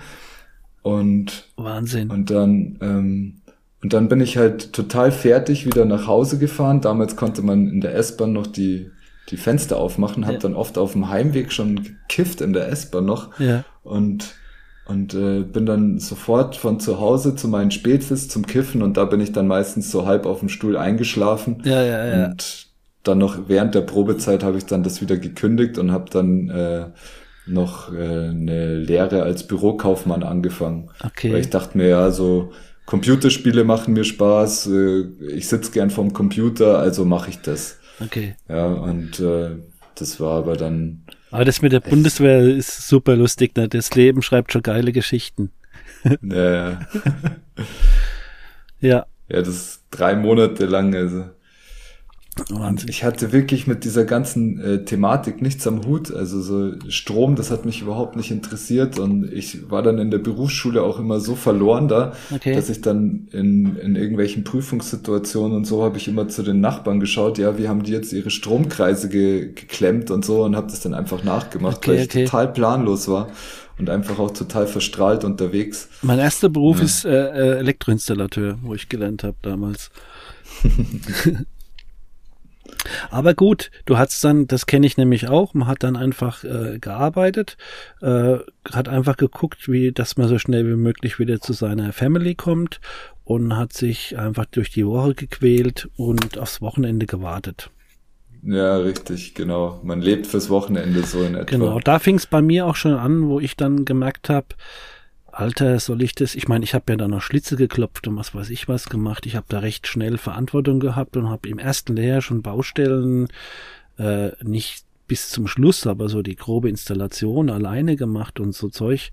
Und Wahnsinn. Und dann ähm, und dann bin ich halt total fertig wieder nach Hause gefahren. Damals konnte man in der S-Bahn noch die, die Fenster aufmachen, hab ja. dann oft auf dem Heimweg schon gekifft in der S-Bahn noch. Ja. Und, und äh, bin dann sofort von zu Hause zu meinen Spezies zum Kiffen und da bin ich dann meistens so halb auf dem Stuhl eingeschlafen. Ja, ja, ja. Und dann noch während der Probezeit habe ich dann das wieder gekündigt und habe dann äh, noch äh, eine Lehre als Bürokaufmann angefangen. Okay. Weil ich dachte mir ja so, Computerspiele machen mir Spaß, äh, ich sitze gern vorm Computer, also mache ich das. Okay. Ja, und äh, das war aber dann. Aber das mit der Bundeswehr ist super lustig, ne? Das Leben schreibt schon geile Geschichten. Ja, ja. ja. Ja, das drei Monate lang, also Wahnsinn. Ich hatte wirklich mit dieser ganzen äh, Thematik nichts am Hut. Also so Strom, das hat mich überhaupt nicht interessiert. Und ich war dann in der Berufsschule auch immer so verloren da, okay. dass ich dann in, in irgendwelchen Prüfungssituationen und so habe ich immer zu den Nachbarn geschaut, ja, wie haben die jetzt ihre Stromkreise ge geklemmt und so und habe das dann einfach nachgemacht, okay, weil ich okay. total planlos war und einfach auch total verstrahlt unterwegs. Mein erster Beruf ja. ist äh, äh Elektroinstallateur, wo ich gelernt habe damals. Aber gut, du hast dann, das kenne ich nämlich auch, man hat dann einfach äh, gearbeitet, äh, hat einfach geguckt, wie, dass man so schnell wie möglich wieder zu seiner Family kommt und hat sich einfach durch die Woche gequält und aufs Wochenende gewartet. Ja, richtig, genau. Man lebt fürs Wochenende so in etwa. Genau, da fing es bei mir auch schon an, wo ich dann gemerkt habe, Alter, soll ich das? Ich meine, ich habe ja da noch Schlitze geklopft und was weiß ich was gemacht. Ich habe da recht schnell Verantwortung gehabt und habe im ersten Lehrjahr schon Baustellen äh, nicht bis zum Schluss, aber so die grobe Installation alleine gemacht und so Zeug.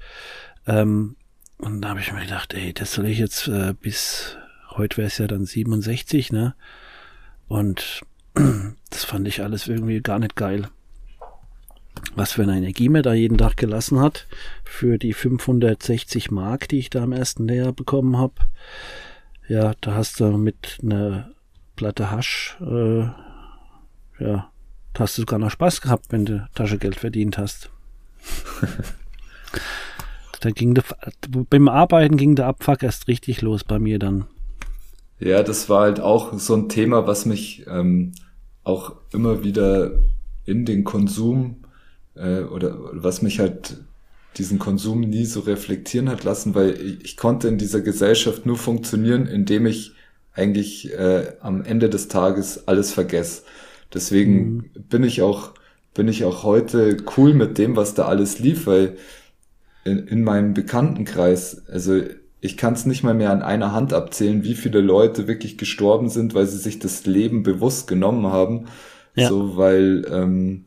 Ähm, und da habe ich mir gedacht, ey, das soll ich jetzt äh, bis heute wäre es ja dann 67, ne? Und das fand ich alles irgendwie gar nicht geil was für eine Energie mir da jeden Tag gelassen hat für die 560 Mark, die ich da am ersten Lehrjahr bekommen habe. Ja, da hast du mit einer Platte Hasch, äh, ja, da hast du sogar noch Spaß gehabt, wenn du Taschengeld verdient hast. da ging der, beim Arbeiten ging der Abfuck erst richtig los bei mir dann. Ja, das war halt auch so ein Thema, was mich ähm, auch immer wieder in den Konsum äh, oder was mich halt diesen Konsum nie so reflektieren hat lassen, weil ich, ich konnte in dieser Gesellschaft nur funktionieren, indem ich eigentlich äh, am Ende des Tages alles vergesse. Deswegen mhm. bin ich auch bin ich auch heute cool mit dem, was da alles lief, weil in, in meinem Bekanntenkreis, also ich kann es nicht mal mehr an einer Hand abzählen, wie viele Leute wirklich gestorben sind, weil sie sich das Leben bewusst genommen haben. Ja. So, weil ähm,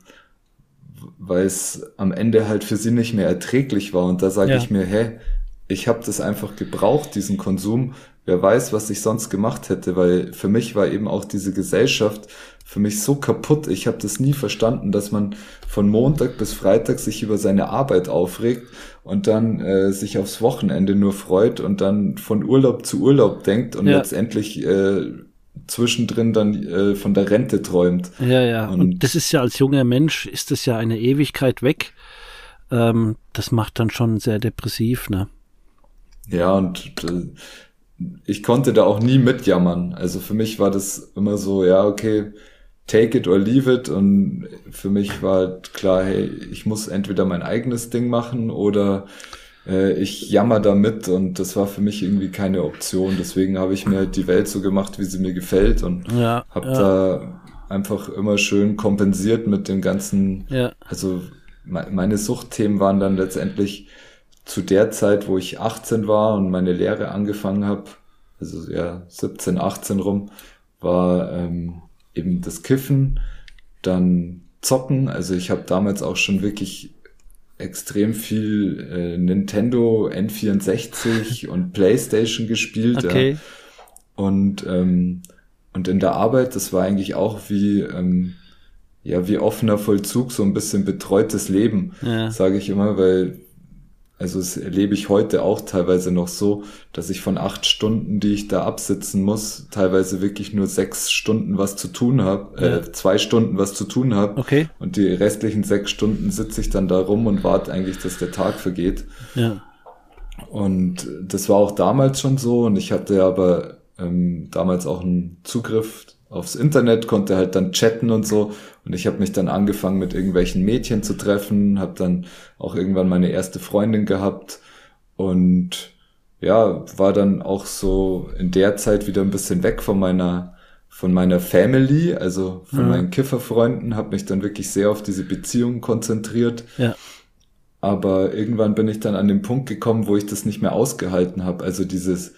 weil es am Ende halt für sie nicht mehr erträglich war. Und da sage ja. ich mir, hä, ich habe das einfach gebraucht, diesen Konsum. Wer weiß, was ich sonst gemacht hätte, weil für mich war eben auch diese Gesellschaft für mich so kaputt. Ich habe das nie verstanden, dass man von Montag bis Freitag sich über seine Arbeit aufregt und dann äh, sich aufs Wochenende nur freut und dann von Urlaub zu Urlaub denkt und ja. letztendlich äh, zwischendrin dann äh, von der Rente träumt. Ja, ja. Und, und, das ist ja als junger Mensch, ist das ja eine Ewigkeit weg. Ähm, das macht dann schon sehr depressiv, ne? Ja, und äh, ich konnte da auch nie mitjammern. Also für mich war das immer so, ja, okay, take it or leave it. Und für mich war halt klar, hey, ich muss entweder mein eigenes Ding machen oder äh, ich jammer damit und das war für mich irgendwie keine Option. Deswegen habe ich mir halt die Welt so gemacht, wie sie mir gefällt und ja, habe ja. da einfach immer schön kompensiert mit dem ganzen, ja. also meine Suchtthemen waren dann letztendlich zu der Zeit, wo ich 18 war und meine Lehre angefangen habe, also ja 17, 18 rum, war ähm, eben das Kiffen, dann Zocken. Also ich habe damals auch schon wirklich extrem viel äh, Nintendo N64 und PlayStation gespielt. Okay. Ja. Und, ähm, und in der Arbeit, das war eigentlich auch wie, ähm, ja, wie offener Vollzug, so ein bisschen betreutes Leben, ja. sage ich immer, weil also das erlebe ich heute auch teilweise noch so, dass ich von acht Stunden, die ich da absitzen muss, teilweise wirklich nur sechs Stunden was zu tun habe, ja. äh, zwei Stunden was zu tun habe. Okay. Und die restlichen sechs Stunden sitze ich dann da rum und warte eigentlich, dass der Tag vergeht. Ja. Und das war auch damals schon so und ich hatte aber ähm, damals auch einen Zugriff aufs Internet, konnte halt dann chatten und so. Und ich habe mich dann angefangen mit irgendwelchen Mädchen zu treffen, habe dann auch irgendwann meine erste Freundin gehabt und ja, war dann auch so in der Zeit wieder ein bisschen weg von meiner von meiner Family, also von mhm. meinen Kifferfreunden, habe mich dann wirklich sehr auf diese Beziehungen konzentriert. Ja. Aber irgendwann bin ich dann an den Punkt gekommen, wo ich das nicht mehr ausgehalten habe. Also dieses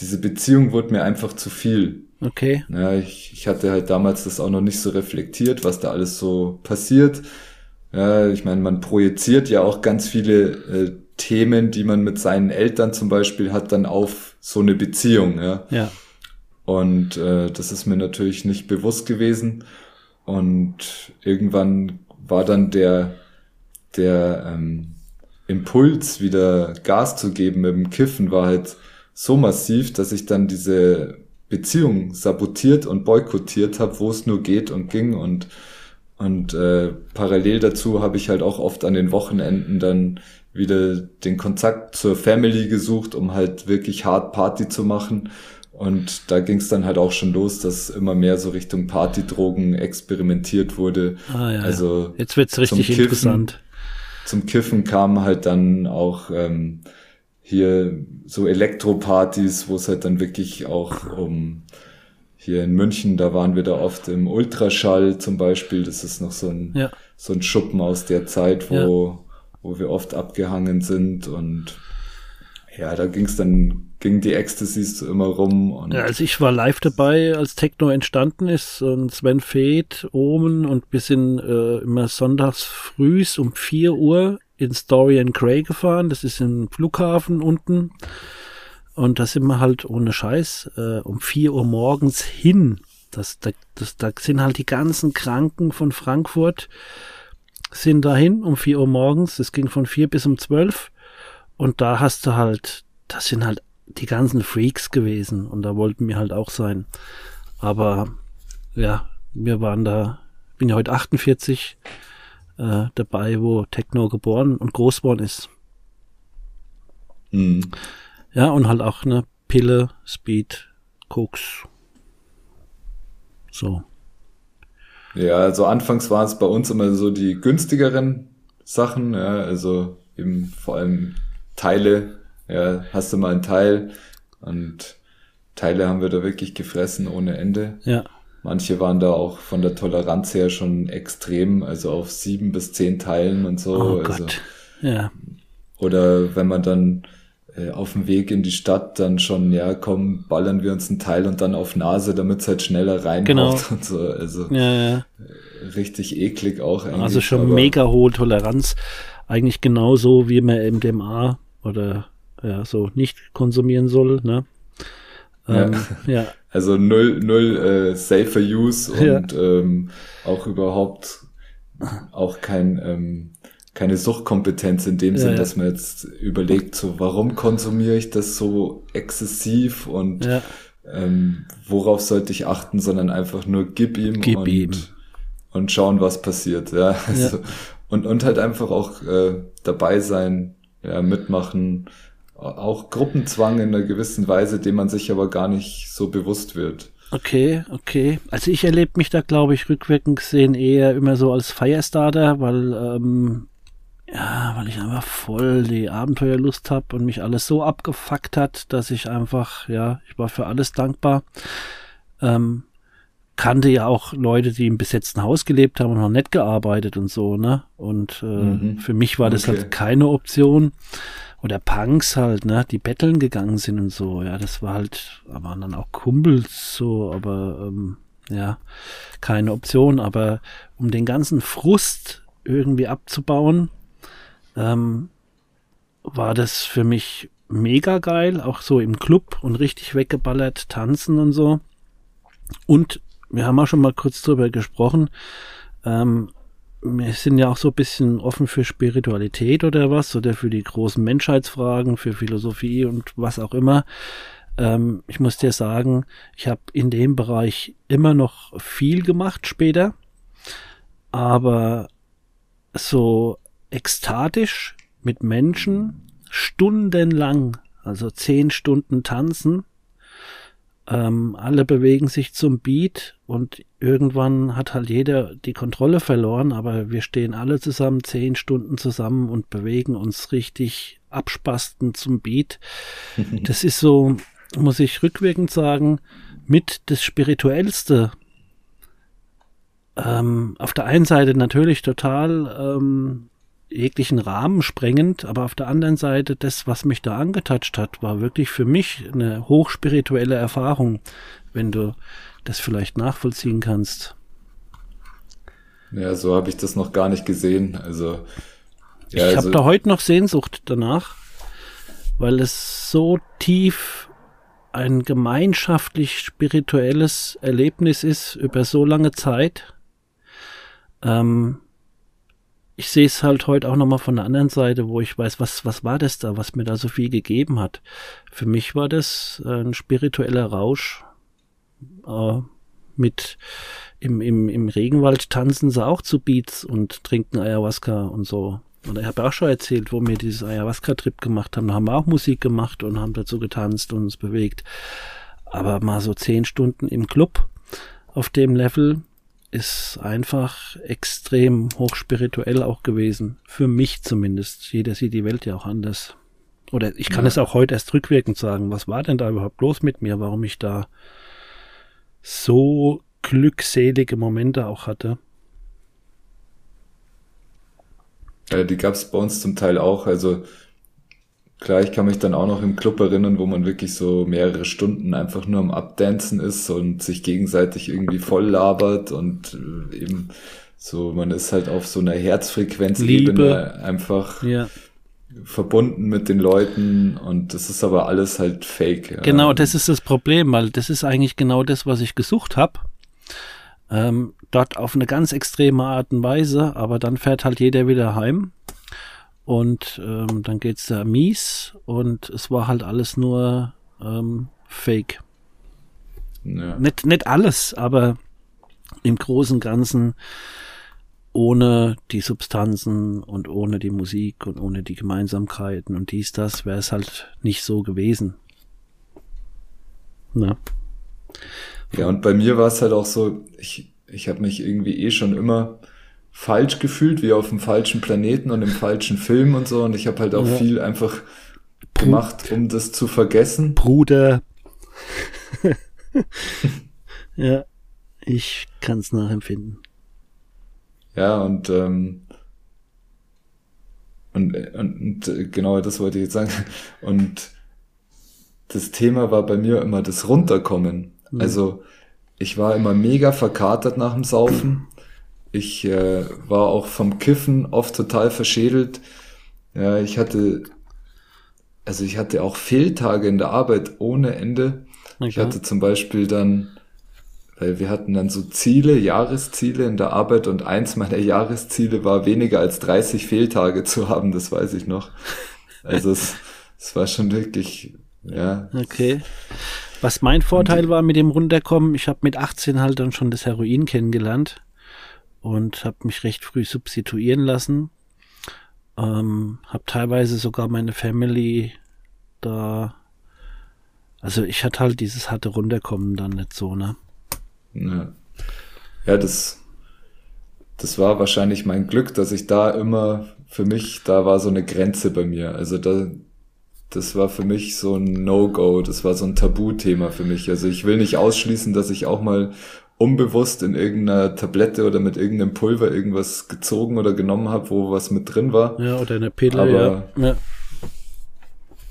diese Beziehung wurde mir einfach zu viel. Okay. Ja, ich, ich hatte halt damals das auch noch nicht so reflektiert, was da alles so passiert. Ja, ich meine, man projiziert ja auch ganz viele äh, Themen, die man mit seinen Eltern zum Beispiel hat, dann auf so eine Beziehung. Ja. ja. Und äh, das ist mir natürlich nicht bewusst gewesen. Und irgendwann war dann der, der ähm, Impuls, wieder Gas zu geben mit dem Kiffen, war halt so massiv, dass ich dann diese Beziehung sabotiert und boykottiert habe, wo es nur geht und ging und und äh, parallel dazu habe ich halt auch oft an den Wochenenden dann wieder den Kontakt zur Family gesucht, um halt wirklich hart Party zu machen Und da ging es dann halt auch schon los, dass immer mehr so Richtung Partydrogen experimentiert wurde. Ah, ja, also jetzt wird's richtig Kiffen, interessant. Zum Kiffen kam halt dann auch ähm, hier so Elektropartys, wo es halt dann wirklich auch um hier in München, da waren wir da oft im Ultraschall zum Beispiel. Das ist noch so ein, ja. so ein Schuppen aus der Zeit, wo, ja. wo wir oft abgehangen sind und ja, da ging es dann, ging die Ecstasies immer rum. Und ja, also ich war live dabei, als Techno entstanden ist und Sven Feth, Omen und bis in äh, immer sonntags frühs um vier Uhr in Story and Grey gefahren. Das ist im Flughafen unten. Und da sind wir halt ohne Scheiß äh, um vier Uhr morgens hin. Das, das, das, da sind halt die ganzen Kranken von Frankfurt sind dahin um vier Uhr morgens. Das ging von vier bis um zwölf. Und da hast du halt, das sind halt die ganzen Freaks gewesen und da wollten wir halt auch sein. Aber ja, wir waren da, bin ja heute 48 äh, dabei, wo Techno geboren und groß worden ist. Mhm. Ja, und halt auch eine Pille, Speed, Koks. So. Ja, also anfangs waren es bei uns immer so die günstigeren Sachen, ja, also eben vor allem Teile, ja, hast du mal ein Teil und Teile haben wir da wirklich gefressen ohne Ende. Ja. Manche waren da auch von der Toleranz her schon extrem, also auf sieben bis zehn Teilen und so. Oh also, Gott. Ja. Oder wenn man dann äh, auf dem Weg in die Stadt dann schon, ja, komm, ballern wir uns ein Teil und dann auf Nase, damit es halt schneller reinhaut genau. und so. Also ja, ja. Äh, richtig eklig auch eigentlich. Also schon mega hohe Toleranz. Eigentlich genauso wie man MDMA oder ja, so nicht konsumieren soll, ne? Ähm, ja. ja. Also null, null äh, safer Use und ja. ähm, auch überhaupt auch kein ähm, keine Suchtkompetenz in dem ja, Sinn, dass man jetzt überlegt, so warum konsumiere ich das so exzessiv und ähm, worauf sollte ich achten, sondern einfach nur gib ihm gib und, ihm. und schauen, was passiert. Ja, also, und und halt einfach auch äh, dabei sein, ja, mitmachen, auch Gruppenzwang in einer gewissen Weise, dem man sich aber gar nicht so bewusst wird. Okay, okay. Also ich erlebe mich da, glaube ich, rückwirkend gesehen eher immer so als Firestarter, weil ähm, ja, weil ich einfach voll die Abenteuerlust habe und mich alles so abgefuckt hat, dass ich einfach, ja, ich war für alles dankbar. Ähm, kannte ja auch Leute, die im besetzten Haus gelebt haben und noch nett gearbeitet und so, ne? Und äh, mhm. für mich war das okay. halt keine Option. Oder Punks halt, ne, die betteln gegangen sind und so, ja, das war halt, waren dann auch Kumpels so, aber ähm, ja, keine Option. Aber um den ganzen Frust irgendwie abzubauen, ähm, war das für mich mega geil, auch so im Club und richtig weggeballert, tanzen und so. Und wir haben auch schon mal kurz drüber gesprochen. Ähm, wir sind ja auch so ein bisschen offen für Spiritualität oder was, oder für die großen Menschheitsfragen, für Philosophie und was auch immer. Ähm, ich muss dir sagen, ich habe in dem Bereich immer noch viel gemacht später, aber so ekstatisch mit Menschen stundenlang, also zehn Stunden tanzen, ähm, alle bewegen sich zum Beat und irgendwann hat halt jeder die Kontrolle verloren, aber wir stehen alle zusammen zehn Stunden zusammen und bewegen uns richtig abspasten zum Beat. Das ist so, muss ich rückwirkend sagen, mit das Spirituellste. Ähm, auf der einen Seite natürlich total ähm, jeglichen Rahmen sprengend, aber auf der anderen Seite, das, was mich da angetatscht hat, war wirklich für mich eine hochspirituelle Erfahrung, wenn du das vielleicht nachvollziehen kannst. Ja, so habe ich das noch gar nicht gesehen. Also ja, ich also, habe da heute noch Sehnsucht danach, weil es so tief ein gemeinschaftlich spirituelles Erlebnis ist über so lange Zeit. Ähm, ich sehe es halt heute auch nochmal von der anderen Seite, wo ich weiß, was, was war das da, was mir da so viel gegeben hat. Für mich war das äh, ein spiritueller Rausch. Äh, mit im, im, im Regenwald tanzen sie auch zu Beats und trinken Ayahuasca und so. Und ich habe auch schon erzählt, wo wir dieses Ayahuasca-Trip gemacht haben. Da haben wir auch Musik gemacht und haben dazu getanzt und uns bewegt. Aber mal so zehn Stunden im Club auf dem Level ist einfach extrem hochspirituell auch gewesen. Für mich zumindest. Jeder sieht die Welt ja auch anders. Oder ich kann ja. es auch heute erst rückwirkend sagen. Was war denn da überhaupt los mit mir? Warum ich da so glückselige Momente auch hatte? Ja, die gab es bei uns zum Teil auch. Also Klar, ich kann mich dann auch noch im Club erinnern, wo man wirklich so mehrere Stunden einfach nur am Abdancen ist und sich gegenseitig irgendwie voll labert und äh, eben so, man ist halt auf so einer Herzfrequenzebene einfach ja. Verbunden mit den Leuten und das ist aber alles halt fake. Ja. Genau, das ist das Problem, weil das ist eigentlich genau das, was ich gesucht habe. Ähm, dort auf eine ganz extreme Art und Weise, aber dann fährt halt jeder wieder heim und ähm, dann geht's da mies und es war halt alles nur ähm, Fake. Ja. Nicht, nicht alles, aber im Großen und Ganzen ohne die Substanzen und ohne die Musik und ohne die Gemeinsamkeiten und dies, das, wäre es halt nicht so gewesen. Na. Ja, und bei mir war es halt auch so, ich, ich habe mich irgendwie eh schon immer falsch gefühlt, wie auf dem falschen Planeten und im falschen Film und so. Und ich habe halt auch ja. viel einfach gemacht, um das zu vergessen. Bruder. ja, ich kann es nachempfinden. Ja, und, ähm, und, und, und genau das wollte ich jetzt sagen. Und das Thema war bei mir immer das Runterkommen. Mhm. Also ich war immer mega verkatert nach dem Saufen ich äh, war auch vom Kiffen oft total verschädelt. Ja, ich hatte, also ich hatte auch Fehltage in der Arbeit ohne Ende. Okay. Ich hatte zum Beispiel dann, weil wir hatten dann so Ziele, Jahresziele in der Arbeit und eins meiner Jahresziele war weniger als 30 Fehltage zu haben, das weiß ich noch. Also es, es war schon wirklich, ja. Okay. Was mein Vorteil war mit dem Runterkommen, ich habe mit 18 halt dann schon das Heroin kennengelernt und habe mich recht früh substituieren lassen. Ähm, habe teilweise sogar meine Family da. Also ich hatte halt dieses harte Runterkommen dann nicht so, ne? Ja, ja das, das war wahrscheinlich mein Glück, dass ich da immer, für mich, da war so eine Grenze bei mir. Also da, das war für mich so ein No-Go, das war so ein Tabuthema für mich. Also ich will nicht ausschließen, dass ich auch mal unbewusst in irgendeiner Tablette oder mit irgendeinem Pulver irgendwas gezogen oder genommen habe, wo was mit drin war. Ja, oder eine Pille, aber, ja. ja.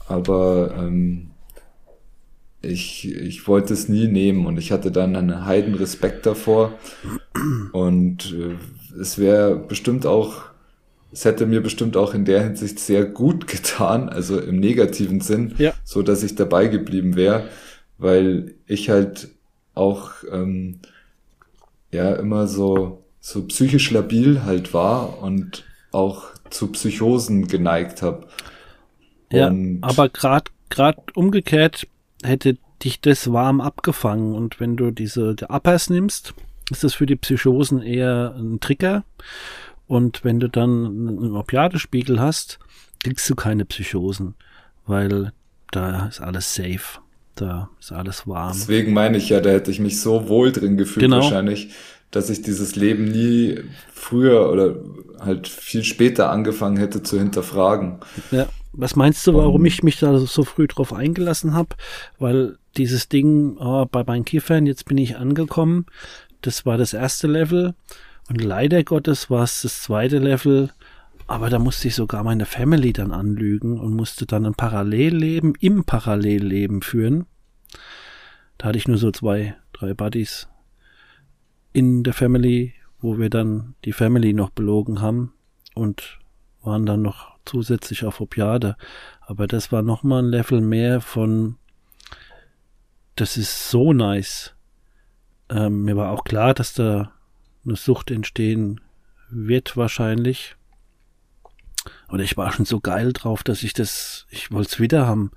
Aber ähm, ich, ich wollte es nie nehmen und ich hatte dann einen heiden Respekt davor. Und äh, es wäre bestimmt auch, es hätte mir bestimmt auch in der Hinsicht sehr gut getan, also im negativen Sinn, ja. so dass ich dabei geblieben wäre, weil ich halt auch ähm, ja immer so, so psychisch labil halt war und auch zu Psychosen geneigt habe. Ja, aber gerade gerade umgekehrt hätte dich das warm abgefangen und wenn du diese die Uppers nimmst, ist das für die Psychosen eher ein Trigger und wenn du dann einen Opiatespiegel hast, kriegst du keine Psychosen, weil da ist alles safe. Da ist alles warm. Deswegen meine ich ja, da hätte ich mich so wohl drin gefühlt genau. wahrscheinlich, dass ich dieses Leben nie früher oder halt viel später angefangen hätte zu hinterfragen. Ja, was meinst du, warum um, ich mich da so früh drauf eingelassen habe? Weil dieses Ding oh, bei meinen Kiffern, jetzt bin ich angekommen, das war das erste Level und leider Gottes war es das zweite Level, aber da musste ich sogar meine Family dann anlügen und musste dann ein Parallelleben im Parallelleben führen. Da hatte ich nur so zwei, drei Buddies in der Family, wo wir dann die Family noch belogen haben und waren dann noch zusätzlich auf Opiade. Aber das war nochmal ein Level mehr von, das ist so nice. Ähm, mir war auch klar, dass da eine Sucht entstehen wird wahrscheinlich. Und ich war schon so geil drauf, dass ich das, ich wollte es wieder haben.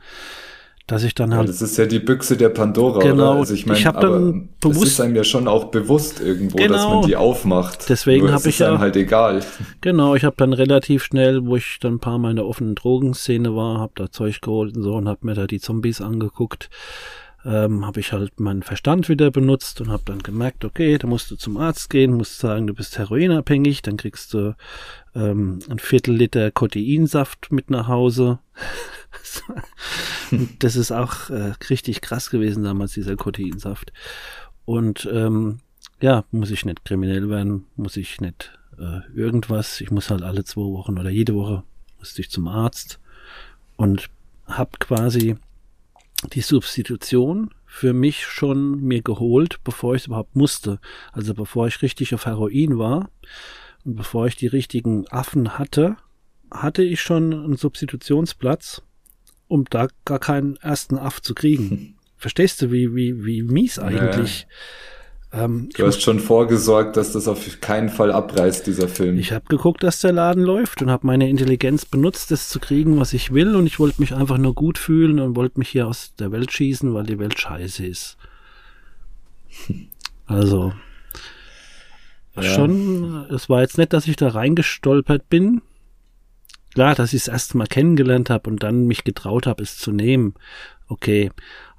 Dass ich dann halt. Ja, das ist ja die Büchse der Pandora, genau, oder? Also ich meine, ich hab dann bewusst, das ist einem ja schon auch bewusst irgendwo, genau, dass man genau. die aufmacht. Deswegen habe ich ja halt egal. Genau, ich habe dann relativ schnell, wo ich dann ein paar Mal in der offenen Drogenszene war, habe da Zeug geholt und so und habe mir da die Zombies angeguckt. ähm, habe ich halt meinen Verstand wieder benutzt und habe dann gemerkt, okay, da musst du zum Arzt gehen, musst sagen, du bist heroinabhängig, dann kriegst du ähm, ein Viertel Liter Koteinsaft mit nach Hause. das ist auch äh, richtig krass gewesen damals, dieser Koteinsaft. Und ähm, ja, muss ich nicht kriminell werden, muss ich nicht äh, irgendwas. Ich muss halt alle zwei Wochen oder jede Woche musste ich zum Arzt und habe quasi die Substitution für mich schon mir geholt, bevor ich es überhaupt musste. Also bevor ich richtig auf Heroin war und bevor ich die richtigen Affen hatte, hatte ich schon einen Substitutionsplatz, um da gar keinen ersten Aff zu kriegen. Verstehst du, wie, wie, wie mies eigentlich? Ja. Ähm, du hast schon vorgesorgt, dass das auf keinen Fall abreißt, dieser Film. Ich habe geguckt, dass der Laden läuft und habe meine Intelligenz benutzt, das zu kriegen, was ich will. Und ich wollte mich einfach nur gut fühlen und wollte mich hier aus der Welt schießen, weil die Welt scheiße ist. Also, ja. schon, es war jetzt nicht, dass ich da reingestolpert bin. Klar, dass ich es erst mal kennengelernt habe und dann mich getraut habe, es zu nehmen. Okay,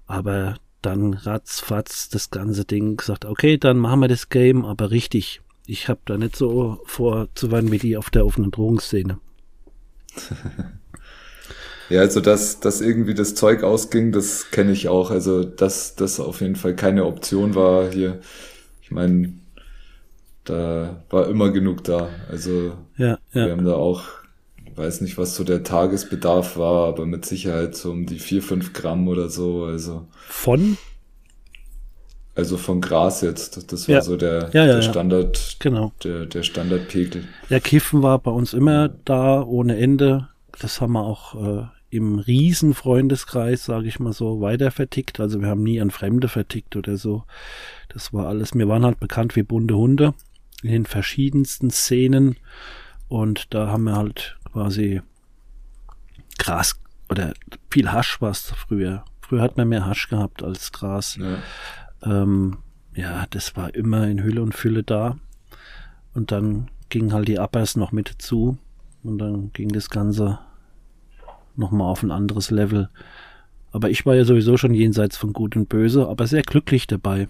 aber dann ratzfatz das ganze Ding gesagt, okay, dann machen wir das Game, aber richtig. Ich habe da nicht so vor zu werden wie die auf der offenen Drogenszene. ja, also dass, dass irgendwie das Zeug ausging, das kenne ich auch. Also dass das auf jeden Fall keine Option war hier. Ich meine, da war immer genug da. Also ja, ja. wir haben da auch weiß nicht, was so der Tagesbedarf war, aber mit Sicherheit so um die vier fünf Gramm oder so. Also von? Also von Gras jetzt. Das war ja. so der, der Standard, genau. der, der Standardpegel. Ja, Kiffen war bei uns immer da ohne Ende. Das haben wir auch äh, im Riesenfreundeskreis, sage ich mal so, weiter vertickt. Also wir haben nie an Fremde vertickt oder so. Das war alles. Wir waren halt bekannt wie bunte Hunde in den verschiedensten Szenen. Und da haben wir halt quasi Gras oder viel Hasch war es früher. Früher hat man mehr Hasch gehabt als Gras. Ja. Ähm, ja, das war immer in Hülle und Fülle da. Und dann ging halt die Uppers noch mit zu. Und dann ging das Ganze nochmal auf ein anderes Level. Aber ich war ja sowieso schon jenseits von Gut und Böse, aber sehr glücklich dabei.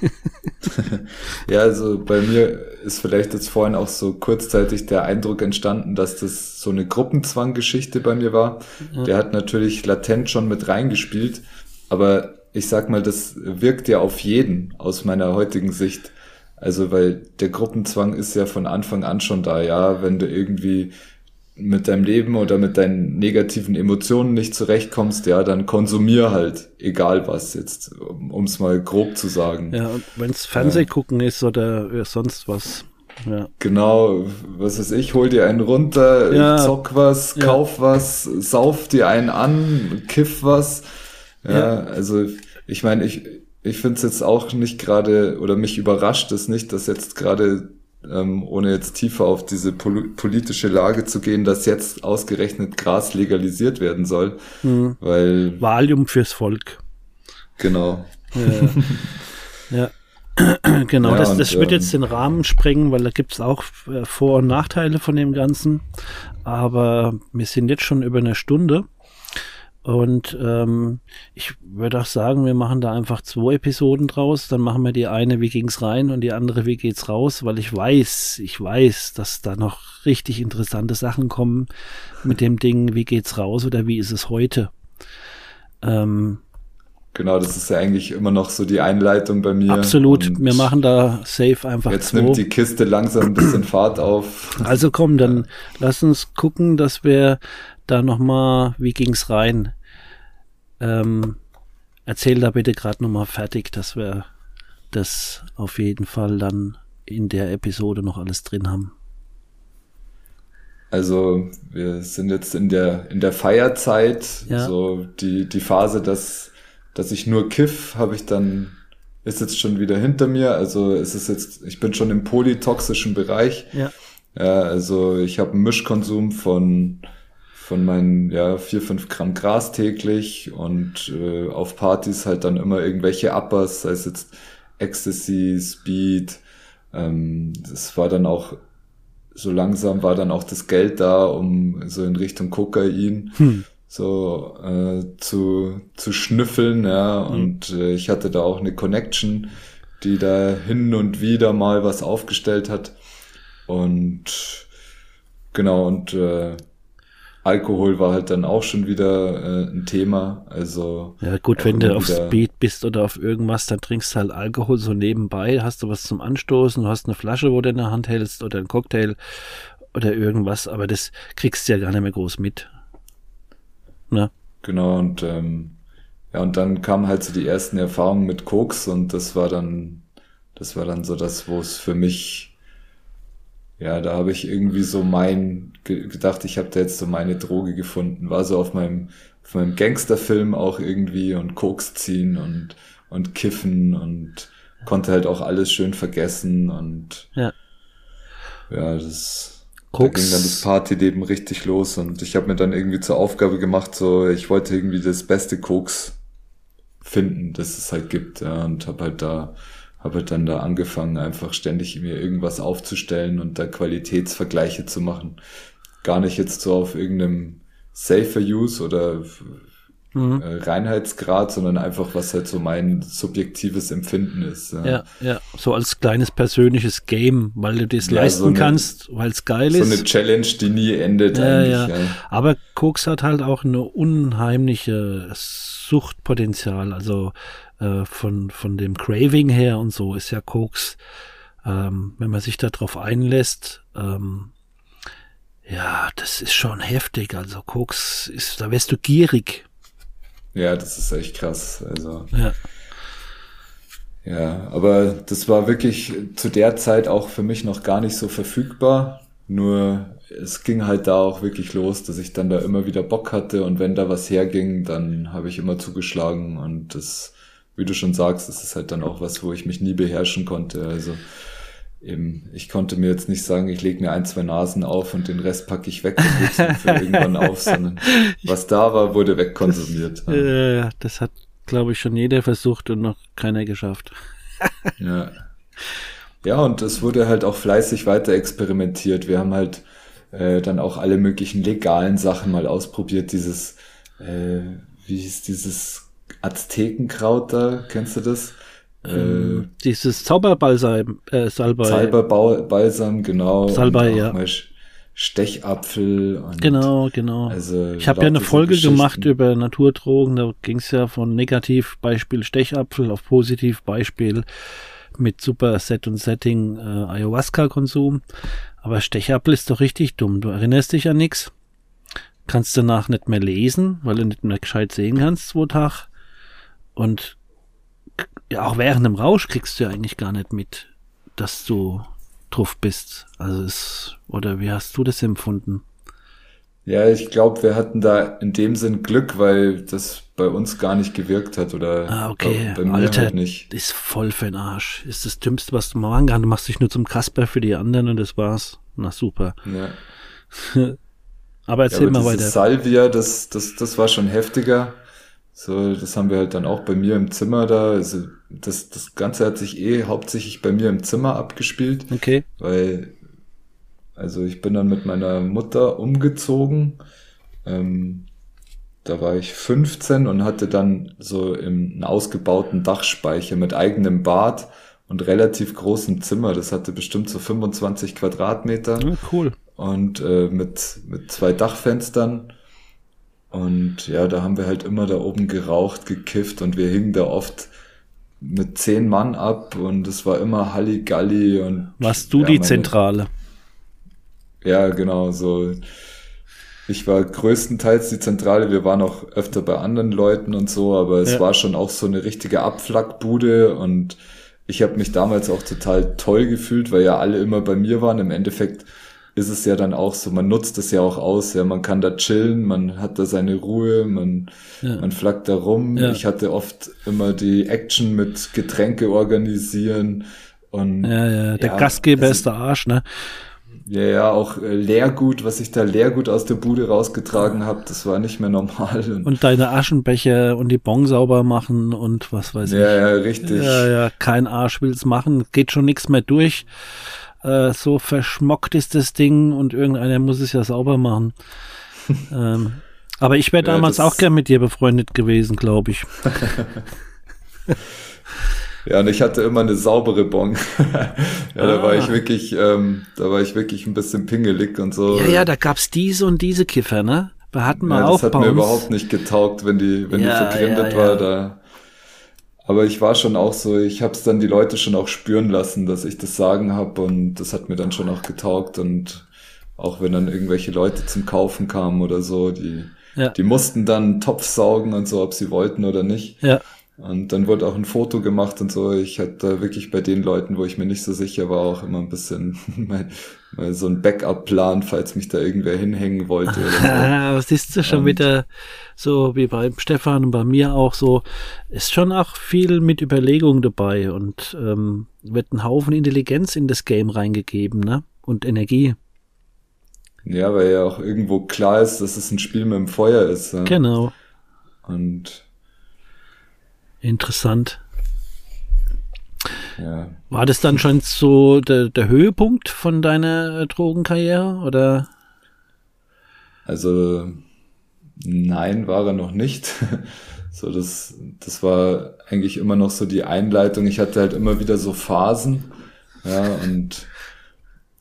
ja, also bei mir ist vielleicht jetzt vorhin auch so kurzzeitig der Eindruck entstanden, dass das so eine Gruppenzwanggeschichte bei mir war. Ja. Der hat natürlich latent schon mit reingespielt, aber ich sag mal, das wirkt ja auf jeden aus meiner heutigen Sicht. Also, weil der Gruppenzwang ist ja von Anfang an schon da, ja, wenn du irgendwie mit deinem Leben oder mit deinen negativen Emotionen nicht zurechtkommst, ja, dann konsumier halt, egal was jetzt, um es mal grob zu sagen. Ja, und wenn's Fernsehgucken ja. ist oder sonst was. Ja. Genau, was weiß ich, hol dir einen runter, ja. zock was, ja. kauf was, sauf dir einen an, kiff was. Ja, ja. also ich meine, ich, ich finde es jetzt auch nicht gerade, oder mich überrascht es nicht, dass jetzt gerade ähm, ohne jetzt tiefer auf diese pol politische Lage zu gehen, dass jetzt ausgerechnet Gras legalisiert werden soll. Mhm. Weil. Valium fürs Volk. Genau. Ja. ja. genau, ja, das, das und, wird jetzt ähm, den Rahmen sprengen, weil da gibt es auch äh, Vor- und Nachteile von dem Ganzen. Aber wir sind jetzt schon über eine Stunde. Und ähm, ich würde auch sagen, wir machen da einfach zwei Episoden draus. Dann machen wir die eine, wie ging's rein und die andere, wie geht's raus, weil ich weiß, ich weiß, dass da noch richtig interessante Sachen kommen mit dem Ding, wie geht's raus oder wie ist es heute. Ähm, Genau, das ist ja eigentlich immer noch so die Einleitung bei mir. Absolut, wir machen da safe einfach Jetzt zwei. nimmt die Kiste langsam ein bisschen Fahrt auf. Also komm, dann ja. lass uns gucken, dass wir da nochmal, wie ging's rein? Ähm, erzähl da bitte gerade nochmal fertig, dass wir das auf jeden Fall dann in der Episode noch alles drin haben. Also wir sind jetzt in der in der Feierzeit, ja. so die die Phase, dass dass ich nur kiff, habe ich dann ist jetzt schon wieder hinter mir. Also es ist jetzt, ich bin schon im polytoxischen Bereich. Ja. Ja, also ich habe einen Mischkonsum von von meinen ja vier fünf Gramm Gras täglich und äh, auf Partys halt dann immer irgendwelche Uppers, sei es jetzt Ecstasy, Speed. Ähm, das war dann auch so langsam war dann auch das Geld da, um so in Richtung Kokain. Hm. so äh, zu, zu schnüffeln, ja, mhm. und äh, ich hatte da auch eine Connection, die da hin und wieder mal was aufgestellt hat. Und genau, und äh, Alkohol war halt dann auch schon wieder äh, ein Thema. Also ja gut, wenn du auf Speed bist oder auf irgendwas, dann trinkst du halt Alkohol so nebenbei, hast du was zum Anstoßen, du hast eine Flasche, wo du in der Hand hältst oder ein Cocktail oder irgendwas, aber das kriegst du ja gar nicht mehr groß mit. Ne? Genau und ähm, ja und dann kamen halt so die ersten Erfahrungen mit Koks und das war dann das war dann so das, wo es für mich ja, da habe ich irgendwie so mein gedacht, ich habe da jetzt so meine Droge gefunden. War so auf meinem auf meinem Gangsterfilm auch irgendwie und Koks ziehen und und kiffen und konnte halt auch alles schön vergessen und ja, ja das Koks. da ging dann das Partyleben richtig los und ich habe mir dann irgendwie zur Aufgabe gemacht, so ich wollte irgendwie das beste Koks finden, das es halt gibt, ja, und habe halt da habe halt dann da angefangen, einfach ständig mir irgendwas aufzustellen und da Qualitätsvergleiche zu machen. Gar nicht jetzt so auf irgendeinem Safer Use oder mhm. Äh, Reinheitsgrad, sondern einfach, was halt so mein subjektives Empfinden ist. Ja, ja, ja. so als kleines persönliches Game, weil du das ja, leisten so eine, kannst, weil es geil ist. So eine Challenge, die nie endet ja, eigentlich. Ja. ja. Aber Koks hat halt auch eine unheimliche Suchtpotenzial, also äh, von, von dem Craving her und so ist ja Koks, ähm, wenn man sich darauf einlässt, ähm, ja, das ist schon heftig. Also Koks ist, da wärst du gierig. Ja, das ist echt krass. Also. Ja. Ja, aber das war wirklich zu der Zeit auch für mich noch gar nicht so verfügbar. Nur es ging halt da auch wirklich los, dass ich dann da immer wieder Bock hatte und wenn da was herging, dann habe ich immer zugeschlagen und das wie du schon sagst, das ist halt dann auch was, wo ich mich nie beherrschen konnte. Also eben, ich konnte mir jetzt nicht sagen, ich lege mir ein, zwei Nasen auf und den Rest packe ich weg und für irgendwann auf, sondern was da war, wurde wegkonsumiert. Ja. das hat, glaube ich, schon jeder versucht und noch keiner geschafft. ja. Ja, und es wurde halt auch fleißig weiter experimentiert. Wir haben halt äh, dann auch alle möglichen legalen Sachen mal ausprobiert. Dieses, äh, wie hieß dieses Aztekenkraut da, kennst du das? Ähm, äh, dieses Zauberbalsam, äh, Salbei. Zauberbalsam, genau. Salbei, ja. Stechapfel. Genau, genau. Also ich habe ja eine Folge gemacht über Naturdrogen, da ging es ja von Negativbeispiel Stechapfel auf Positivbeispiel mit super Set und Setting äh, Ayahuasca-Konsum. Aber Stechapfel ist doch richtig dumm. Du erinnerst dich an nichts, kannst danach nicht mehr lesen, weil du nicht mehr gescheit sehen kannst, zwei Tage. Und ja, auch während dem Rausch kriegst du ja eigentlich gar nicht mit, dass du drauf bist. Also es, oder wie hast du das empfunden? Ja, ich glaube, wir hatten da in dem Sinn Glück, weil das bei uns gar nicht gewirkt hat oder ah, okay. bei, bei mir Alter, halt nicht. ist voll für den Arsch. Ist das Dümmste, was du mal machen kannst. Du machst dich nur zum Kasper für die anderen und das war's. Na super. Ja. aber erzähl ja, aber mal weiter. Salvia, das, das, das war schon heftiger. So, das haben wir halt dann auch bei mir im Zimmer da. Also das, das Ganze hat sich eh hauptsächlich bei mir im Zimmer abgespielt. Okay. Weil, also ich bin dann mit meiner Mutter umgezogen. Ähm, da war ich 15 und hatte dann so im, einen ausgebauten Dachspeicher mit eigenem Bad und relativ großem Zimmer. Das hatte bestimmt so 25 Quadratmeter. Ja, cool. Und äh, mit, mit zwei Dachfenstern. Und ja, da haben wir halt immer da oben geraucht, gekifft und wir hingen da oft mit zehn Mann ab und es war immer Halligalli und. Warst du ja, die Zentrale? Ja, genau, so. Ich war größtenteils die Zentrale, wir waren auch öfter bei anderen Leuten und so, aber es ja. war schon auch so eine richtige Abflackbude und ich habe mich damals auch total toll gefühlt, weil ja alle immer bei mir waren. Im Endeffekt ist es ja dann auch so, man nutzt es ja auch aus, ja, man kann da chillen, man hat da seine Ruhe, man, ja. man flackt da rum. Ja. Ich hatte oft immer die Action mit Getränke organisieren und. Ja, ja, der Gastgeber also, ist der Arsch, ne? Ja, ja, auch äh, Leergut, was ich da Leergut aus der Bude rausgetragen habe, das war nicht mehr normal. Und, und, deine Aschenbecher und die Bon sauber machen und was weiß ja, ich. Ja, ja, richtig. Ja, ja, kein Arsch will's machen, geht schon nichts mehr durch. Äh, so verschmockt ist das Ding und irgendeiner muss es ja sauber machen. ähm, Aber ich wäre damals auch gern mit dir befreundet gewesen, glaube ich. Ja, und ich hatte immer eine saubere Bon. ja, ah. da war ich ah. wirklich, ähm, da war ich wirklich ein bisschen pingelig und so. Ja, ja, da gab's diese und diese Kiffer, ne? Wir hatten mal ja, auch Das hat mir überhaupt nicht getaugt, wenn die, wenn ja, die vergründet ja, war, da. Aber ich war schon auch so, ich habe es dann die Leute schon auch spüren lassen, dass ich das Sagen habe und das hat mir dann schon auch getaugt und auch wenn dann irgendwelche Leute zum Kaufen kamen oder so, die, die mussten dann Topf saugen und so, ob sie wollten oder nicht. Ja. Und dann wurde auch ein Foto gemacht und so. Ich hatte wirklich bei den Leuten, wo ich mir nicht so sicher war, auch immer ein bisschen mal, mal so ein Backup-Plan, falls mich da irgendwer hinhängen wollte. Oder so. Was ist das schon und, wieder so wie bei Stefan und bei mir auch so? Ist schon auch viel mit Überlegung dabei und ähm, wird ein Haufen Intelligenz in das Game reingegeben, ne? Und Energie. Ja, weil ja auch irgendwo klar ist, dass es ein Spiel mit dem Feuer ist. Ja? Genau. Und Interessant. Ja. War das dann schon so der, der Höhepunkt von deiner Drogenkarriere oder? Also nein, war er noch nicht. So, das, das war eigentlich immer noch so die Einleitung. Ich hatte halt immer wieder so Phasen. Ja, und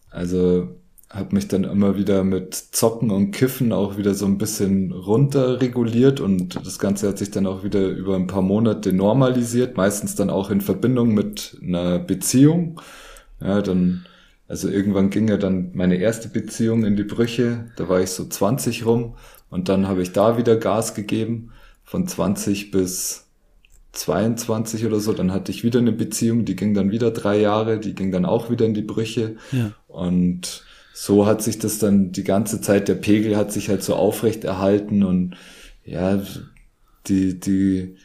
also habe mich dann immer wieder mit Zocken und Kiffen auch wieder so ein bisschen runterreguliert und das Ganze hat sich dann auch wieder über ein paar Monate normalisiert, meistens dann auch in Verbindung mit einer Beziehung. Ja, dann, also irgendwann ging ja dann meine erste Beziehung in die Brüche, da war ich so 20 rum und dann habe ich da wieder Gas gegeben, von 20 bis 22 oder so, dann hatte ich wieder eine Beziehung, die ging dann wieder drei Jahre, die ging dann auch wieder in die Brüche ja. und so hat sich das dann die ganze Zeit, der Pegel hat sich halt so aufrecht erhalten und ja, die, die,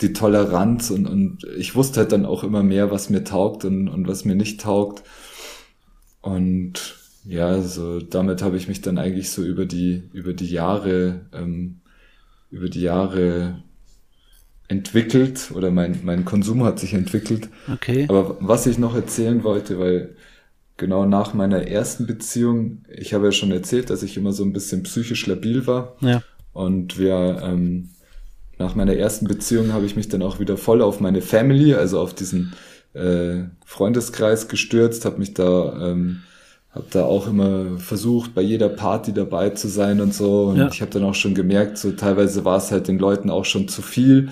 die Toleranz und, und ich wusste halt dann auch immer mehr, was mir taugt und, und was mir nicht taugt. Und ja, so damit habe ich mich dann eigentlich so über die, über die Jahre, ähm, über die Jahre entwickelt oder mein, mein Konsum hat sich entwickelt. Okay. Aber was ich noch erzählen wollte, weil genau nach meiner ersten Beziehung, ich habe ja schon erzählt, dass ich immer so ein bisschen psychisch labil war. Ja. Und wir, ähm, nach meiner ersten Beziehung habe ich mich dann auch wieder voll auf meine Family, also auf diesen äh, Freundeskreis gestürzt, habe mich da, ähm, habe da auch immer versucht, bei jeder Party dabei zu sein und so. Und ja. ich habe dann auch schon gemerkt, so teilweise war es halt den Leuten auch schon zu viel,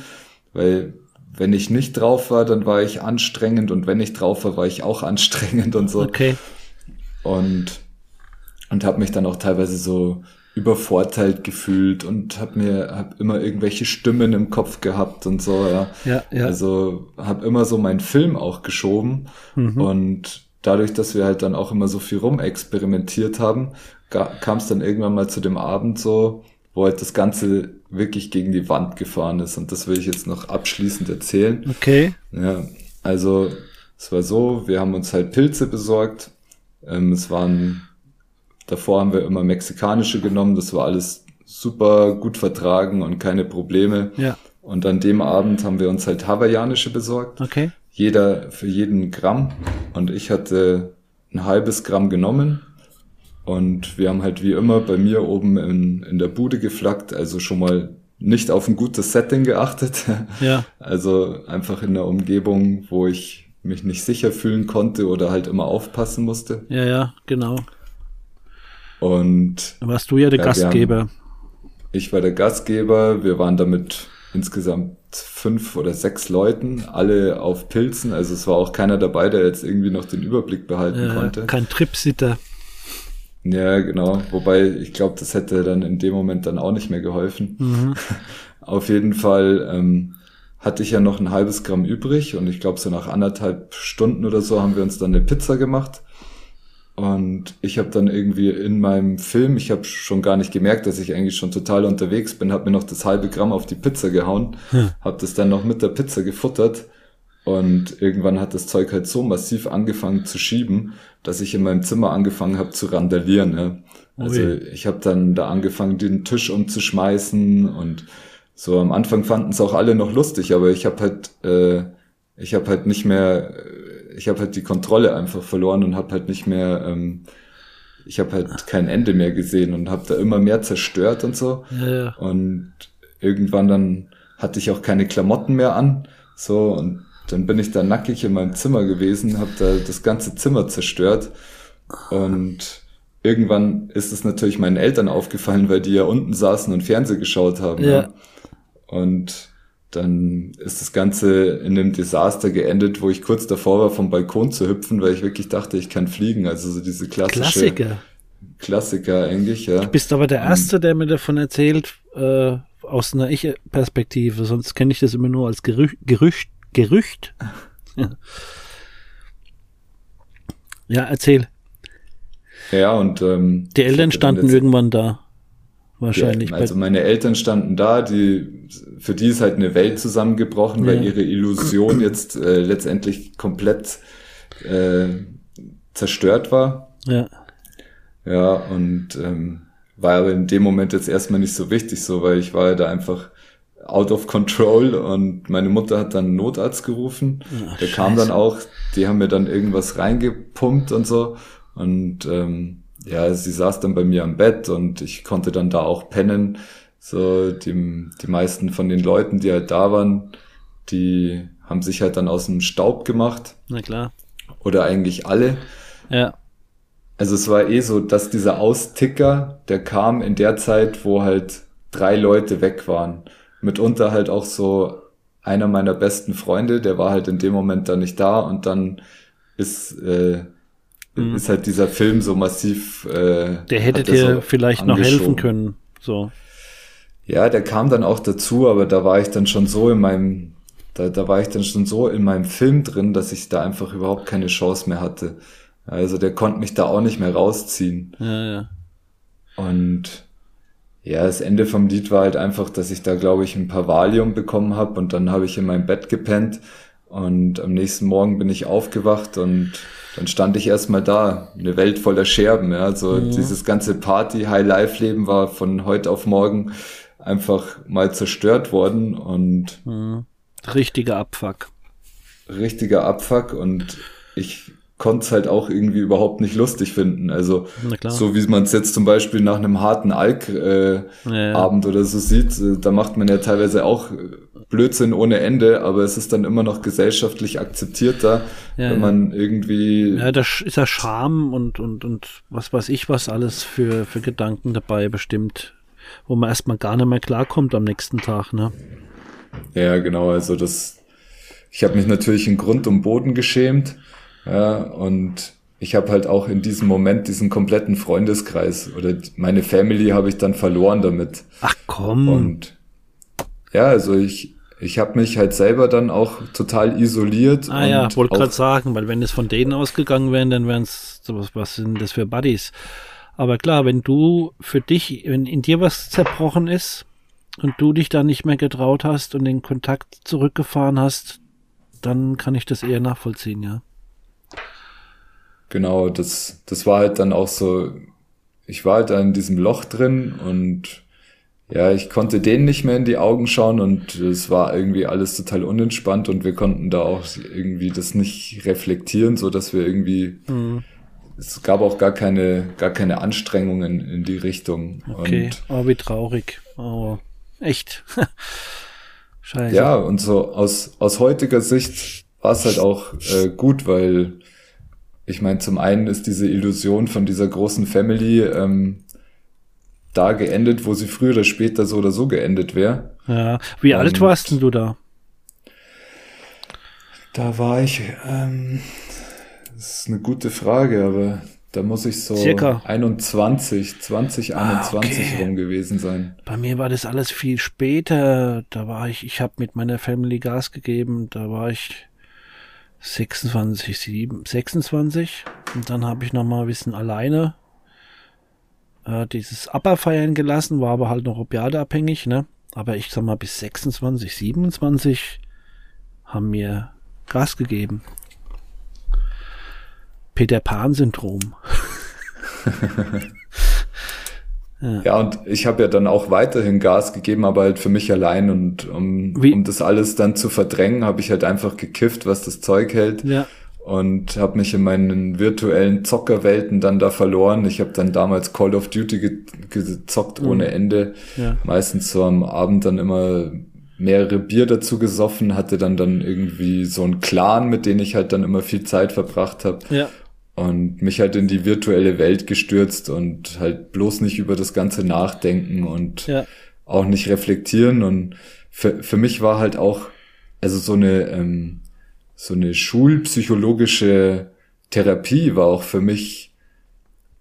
weil wenn ich nicht drauf war, dann war ich anstrengend und wenn ich drauf war, war ich auch anstrengend und so. Okay. Und und habe mich dann auch teilweise so übervorteilt gefühlt und habe mir hab immer irgendwelche Stimmen im Kopf gehabt und so ja. Ja, ja. Also habe immer so meinen Film auch geschoben mhm. und dadurch, dass wir halt dann auch immer so viel rumexperimentiert haben, kam es dann irgendwann mal zu dem Abend so, wo halt das Ganze wirklich gegen die Wand gefahren ist. Und das will ich jetzt noch abschließend erzählen. Okay. Ja, also es war so, wir haben uns halt Pilze besorgt. Ähm, es waren, davor haben wir immer mexikanische genommen. Das war alles super gut vertragen und keine Probleme. Ja. Und an dem Abend haben wir uns halt hawaiianische besorgt. Okay. Jeder für jeden Gramm. Und ich hatte ein halbes Gramm genommen und wir haben halt wie immer bei mir oben in, in der Bude geflaggt, also schon mal nicht auf ein gutes Setting geachtet. Ja. Also einfach in der Umgebung, wo ich mich nicht sicher fühlen konnte oder halt immer aufpassen musste. Ja, ja, genau. Und Dann warst du ja der ja, Gastgeber. Haben, ich war der Gastgeber. Wir waren damit insgesamt fünf oder sechs Leuten, alle auf Pilzen. Also es war auch keiner dabei, der jetzt irgendwie noch den Überblick behalten ja, konnte. Kein Tripsitter. Ja, genau. Wobei ich glaube, das hätte dann in dem Moment dann auch nicht mehr geholfen. Mhm. Auf jeden Fall ähm, hatte ich ja noch ein halbes Gramm übrig und ich glaube, so nach anderthalb Stunden oder so haben wir uns dann eine Pizza gemacht. Und ich habe dann irgendwie in meinem Film, ich habe schon gar nicht gemerkt, dass ich eigentlich schon total unterwegs bin, habe mir noch das halbe Gramm auf die Pizza gehauen, hm. habe das dann noch mit der Pizza gefuttert und irgendwann hat das Zeug halt so massiv angefangen zu schieben, dass ich in meinem Zimmer angefangen habe zu randalieren. Ja. Also Ui. ich habe dann da angefangen, den Tisch umzuschmeißen und so am Anfang fanden es auch alle noch lustig, aber ich habe halt, äh, ich habe halt nicht mehr, ich habe halt die Kontrolle einfach verloren und habe halt nicht mehr, ähm, ich habe halt kein Ende mehr gesehen und habe da immer mehr zerstört und so. Ja, ja. Und irgendwann dann hatte ich auch keine Klamotten mehr an. So, und dann bin ich da nackig in meinem Zimmer gewesen, habe da das ganze Zimmer zerstört. Und irgendwann ist es natürlich meinen Eltern aufgefallen, weil die ja unten saßen und Fernseh geschaut haben. Ja. ja. Und dann ist das Ganze in einem Desaster geendet, wo ich kurz davor war, vom Balkon zu hüpfen, weil ich wirklich dachte, ich kann fliegen. Also so diese klassische Klassiker. Klassiker eigentlich, ja. Du bist aber der Erste, der mir davon erzählt, äh, aus einer Ich-Perspektive. Sonst kenne ich das immer nur als Gerücht. Gerücht. Gerücht. ja, erzähl. Ja, und ähm, die Eltern standen irgendwann da. Wahrscheinlich. Ja, also meine Eltern standen da, die für die ist halt eine Welt zusammengebrochen, ja. weil ihre Illusion jetzt äh, letztendlich komplett äh, zerstört war. Ja. Ja, und ähm, war aber in dem Moment jetzt erstmal nicht so wichtig, so, weil ich war ja da einfach out of control und meine Mutter hat dann einen Notarzt gerufen. Ach, der kam dann auch, die haben mir dann irgendwas reingepumpt und so. Und ähm, ja, sie saß dann bei mir am Bett und ich konnte dann da auch pennen. So, die, die meisten von den Leuten, die halt da waren, die haben sich halt dann aus dem Staub gemacht. Na klar. Oder eigentlich alle. Ja. Also es war eh so, dass dieser Austicker, der kam in der Zeit, wo halt drei Leute weg waren. Mitunter halt auch so einer meiner besten Freunde, der war halt in dem Moment da nicht da und dann ist äh, mhm. ist halt dieser Film so massiv. Äh, der hätte dir so vielleicht noch helfen können. So. Ja, der kam dann auch dazu, aber da war ich dann schon so in meinem, da, da war ich dann schon so in meinem Film drin, dass ich da einfach überhaupt keine Chance mehr hatte. Also der konnte mich da auch nicht mehr rausziehen. Ja, ja. Und ja, das Ende vom Lied war halt einfach, dass ich da, glaube ich, ein paar Valium bekommen habe und dann habe ich in meinem Bett gepennt und am nächsten Morgen bin ich aufgewacht und dann stand ich erstmal da, eine Welt voller Scherben. Ja. Also mhm. dieses ganze Party, High-Life-Leben war von heute auf morgen einfach mal zerstört worden und mhm. richtiger Abfuck. Richtiger Abfuck und ich konnte es halt auch irgendwie überhaupt nicht lustig finden. Also so wie man es jetzt zum Beispiel nach einem harten Alk-Abend äh, ja, oder so sieht, äh, da macht man ja teilweise auch Blödsinn ohne Ende, aber es ist dann immer noch gesellschaftlich akzeptierter, ja, wenn man irgendwie. Ja, da ist ja Scham und, und, und was weiß ich, was alles für, für Gedanken dabei bestimmt, wo man erstmal gar nicht mehr klarkommt am nächsten Tag, ne? Ja, genau, also das, ich habe mich natürlich in Grund und Boden geschämt ja, und ich habe halt auch in diesem Moment diesen kompletten Freundeskreis oder meine Family habe ich dann verloren damit. Ach komm. Und ja, also ich ich habe mich halt selber dann auch total isoliert. Ah ja, wollte gerade sagen, weil wenn es von denen ausgegangen wären, dann wären es sowas, was sind das für Buddies? Aber klar, wenn du für dich, wenn in dir was zerbrochen ist und du dich da nicht mehr getraut hast und den Kontakt zurückgefahren hast, dann kann ich das eher nachvollziehen, ja. Genau, das, das war halt dann auch so, ich war halt da in diesem Loch drin und ja, ich konnte denen nicht mehr in die Augen schauen und es war irgendwie alles total unentspannt und wir konnten da auch irgendwie das nicht reflektieren, so dass wir irgendwie, mhm. es gab auch gar keine, gar keine Anstrengungen in die Richtung. Okay, und, oh, wie traurig. Oh, echt. Scheiße. Ja, und so aus, aus heutiger Sicht war es halt auch äh, gut, weil ich meine, zum einen ist diese Illusion von dieser großen Family ähm, da geendet, wo sie früher oder später so oder so geendet wäre. Ja. Wie Und alt warst denn du da? Da war ich, ähm, das ist eine gute Frage, aber da muss ich so Circa. 21, 20, 21 ah, okay. rum gewesen sein. Bei mir war das alles viel später. Da war ich, ich habe mit meiner Family Gas gegeben. Da war ich 26, 7, 26. Und dann habe ich noch mal ein bisschen alleine äh, dieses Upper feiern gelassen, war aber halt noch opiadeabhängig, ne? Aber ich sag mal, bis 26, 27 haben mir Gas gegeben. Peter Pan-Syndrom. ja. ja, und ich habe ja dann auch weiterhin Gas gegeben, aber halt für mich allein. Und um, um das alles dann zu verdrängen, habe ich halt einfach gekifft, was das Zeug hält. Ja. und habe mich in meinen virtuellen Zockerwelten dann da verloren. Ich habe dann damals Call of Duty ge gezockt mhm. ohne Ende. Ja. Meistens so am Abend dann immer mehrere Bier dazu gesoffen, hatte dann dann irgendwie so einen Clan, mit dem ich halt dann immer viel Zeit verbracht habe. Ja. Und mich halt in die virtuelle Welt gestürzt und halt bloß nicht über das Ganze nachdenken und ja. auch nicht reflektieren. Und für, für mich war halt auch, also so eine, ähm, so eine schulpsychologische Therapie war auch für mich,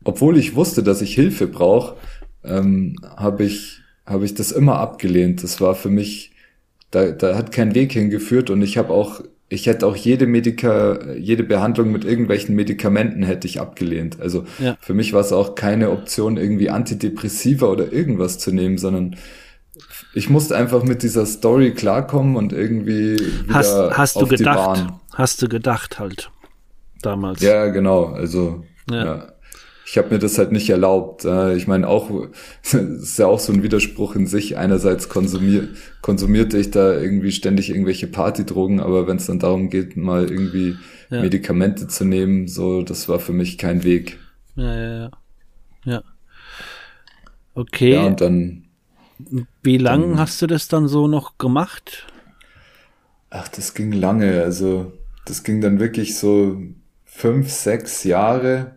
obwohl ich wusste, dass ich Hilfe brauche, ähm, habe ich, habe ich das immer abgelehnt. Das war für mich, da, da hat kein Weg hingeführt und ich habe auch, ich hätte auch jede Medika, jede Behandlung mit irgendwelchen Medikamenten hätte ich abgelehnt. Also ja. für mich war es auch keine Option, irgendwie Antidepressiva oder irgendwas zu nehmen, sondern ich musste einfach mit dieser Story klarkommen und irgendwie wieder hast, hast auf du gedacht, die Bahn. Hast du gedacht halt damals? Ja, genau. Also ja. ja. Ich habe mir das halt nicht erlaubt. Ich meine, auch ist ja auch so ein Widerspruch in sich. Einerseits konsumier, konsumierte ich da irgendwie ständig irgendwelche Partydrogen, aber wenn es dann darum geht, mal irgendwie ja. Medikamente zu nehmen, so, das war für mich kein Weg. Ja, ja, ja. Ja. Okay. Ja, und dann wie lang hast du das dann so noch gemacht? Ach, das ging lange. Also, das ging dann wirklich so fünf, sechs Jahre.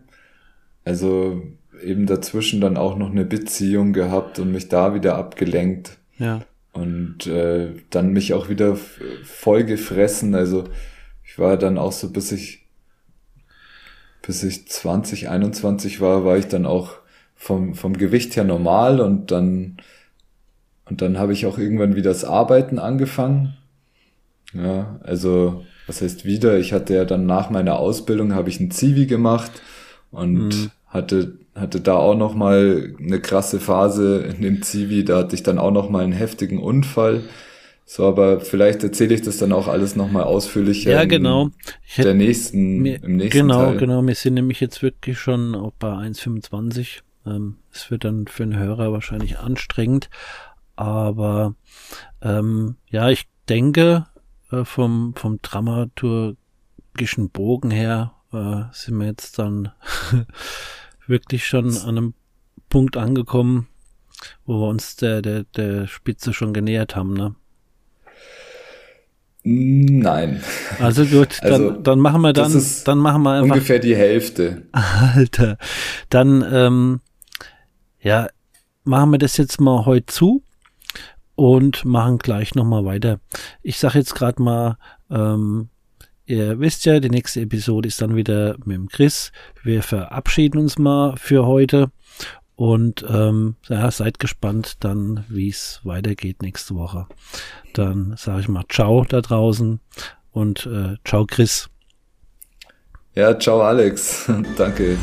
Also, eben dazwischen dann auch noch eine Beziehung gehabt und mich da wieder abgelenkt. Ja. Und äh, dann mich auch wieder voll gefressen. Also, ich war dann auch so, bis ich, bis ich 20, 21 war, war ich dann auch vom, vom Gewicht her normal und dann und dann habe ich auch irgendwann wieder das Arbeiten angefangen. Ja, also was heißt wieder? Ich hatte ja dann nach meiner Ausbildung habe ich ein Zivi gemacht und mhm. hatte hatte da auch noch mal eine krasse Phase in dem Zivi. Da hatte ich dann auch noch mal einen heftigen Unfall. So, aber vielleicht erzähle ich das dann auch alles noch mal ausführlicher. Ja, genau. Ich der nächsten, mir, im nächsten Genau, Teil. genau. Wir sind nämlich jetzt wirklich schon bei 1,25. Ähm, es wird dann für einen Hörer wahrscheinlich anstrengend. Aber ähm, ja, ich denke, äh, vom, vom dramaturgischen Bogen her äh, sind wir jetzt dann wirklich schon an einem Punkt angekommen, wo wir uns der, der, der Spitze schon genähert haben, ne? Nein. Also gut, dann, also, dann machen wir dann, dann machen wir einfach ungefähr die Hälfte. Alter, dann ähm, ja, machen wir das jetzt mal heute zu und machen gleich nochmal weiter. Ich sage jetzt gerade mal, ähm, ihr wisst ja, die nächste Episode ist dann wieder mit dem Chris. Wir verabschieden uns mal für heute und ähm, ja, seid gespannt dann, wie es weitergeht nächste Woche. Dann sage ich mal Ciao da draußen und äh, Ciao Chris. Ja, ciao Alex. Danke.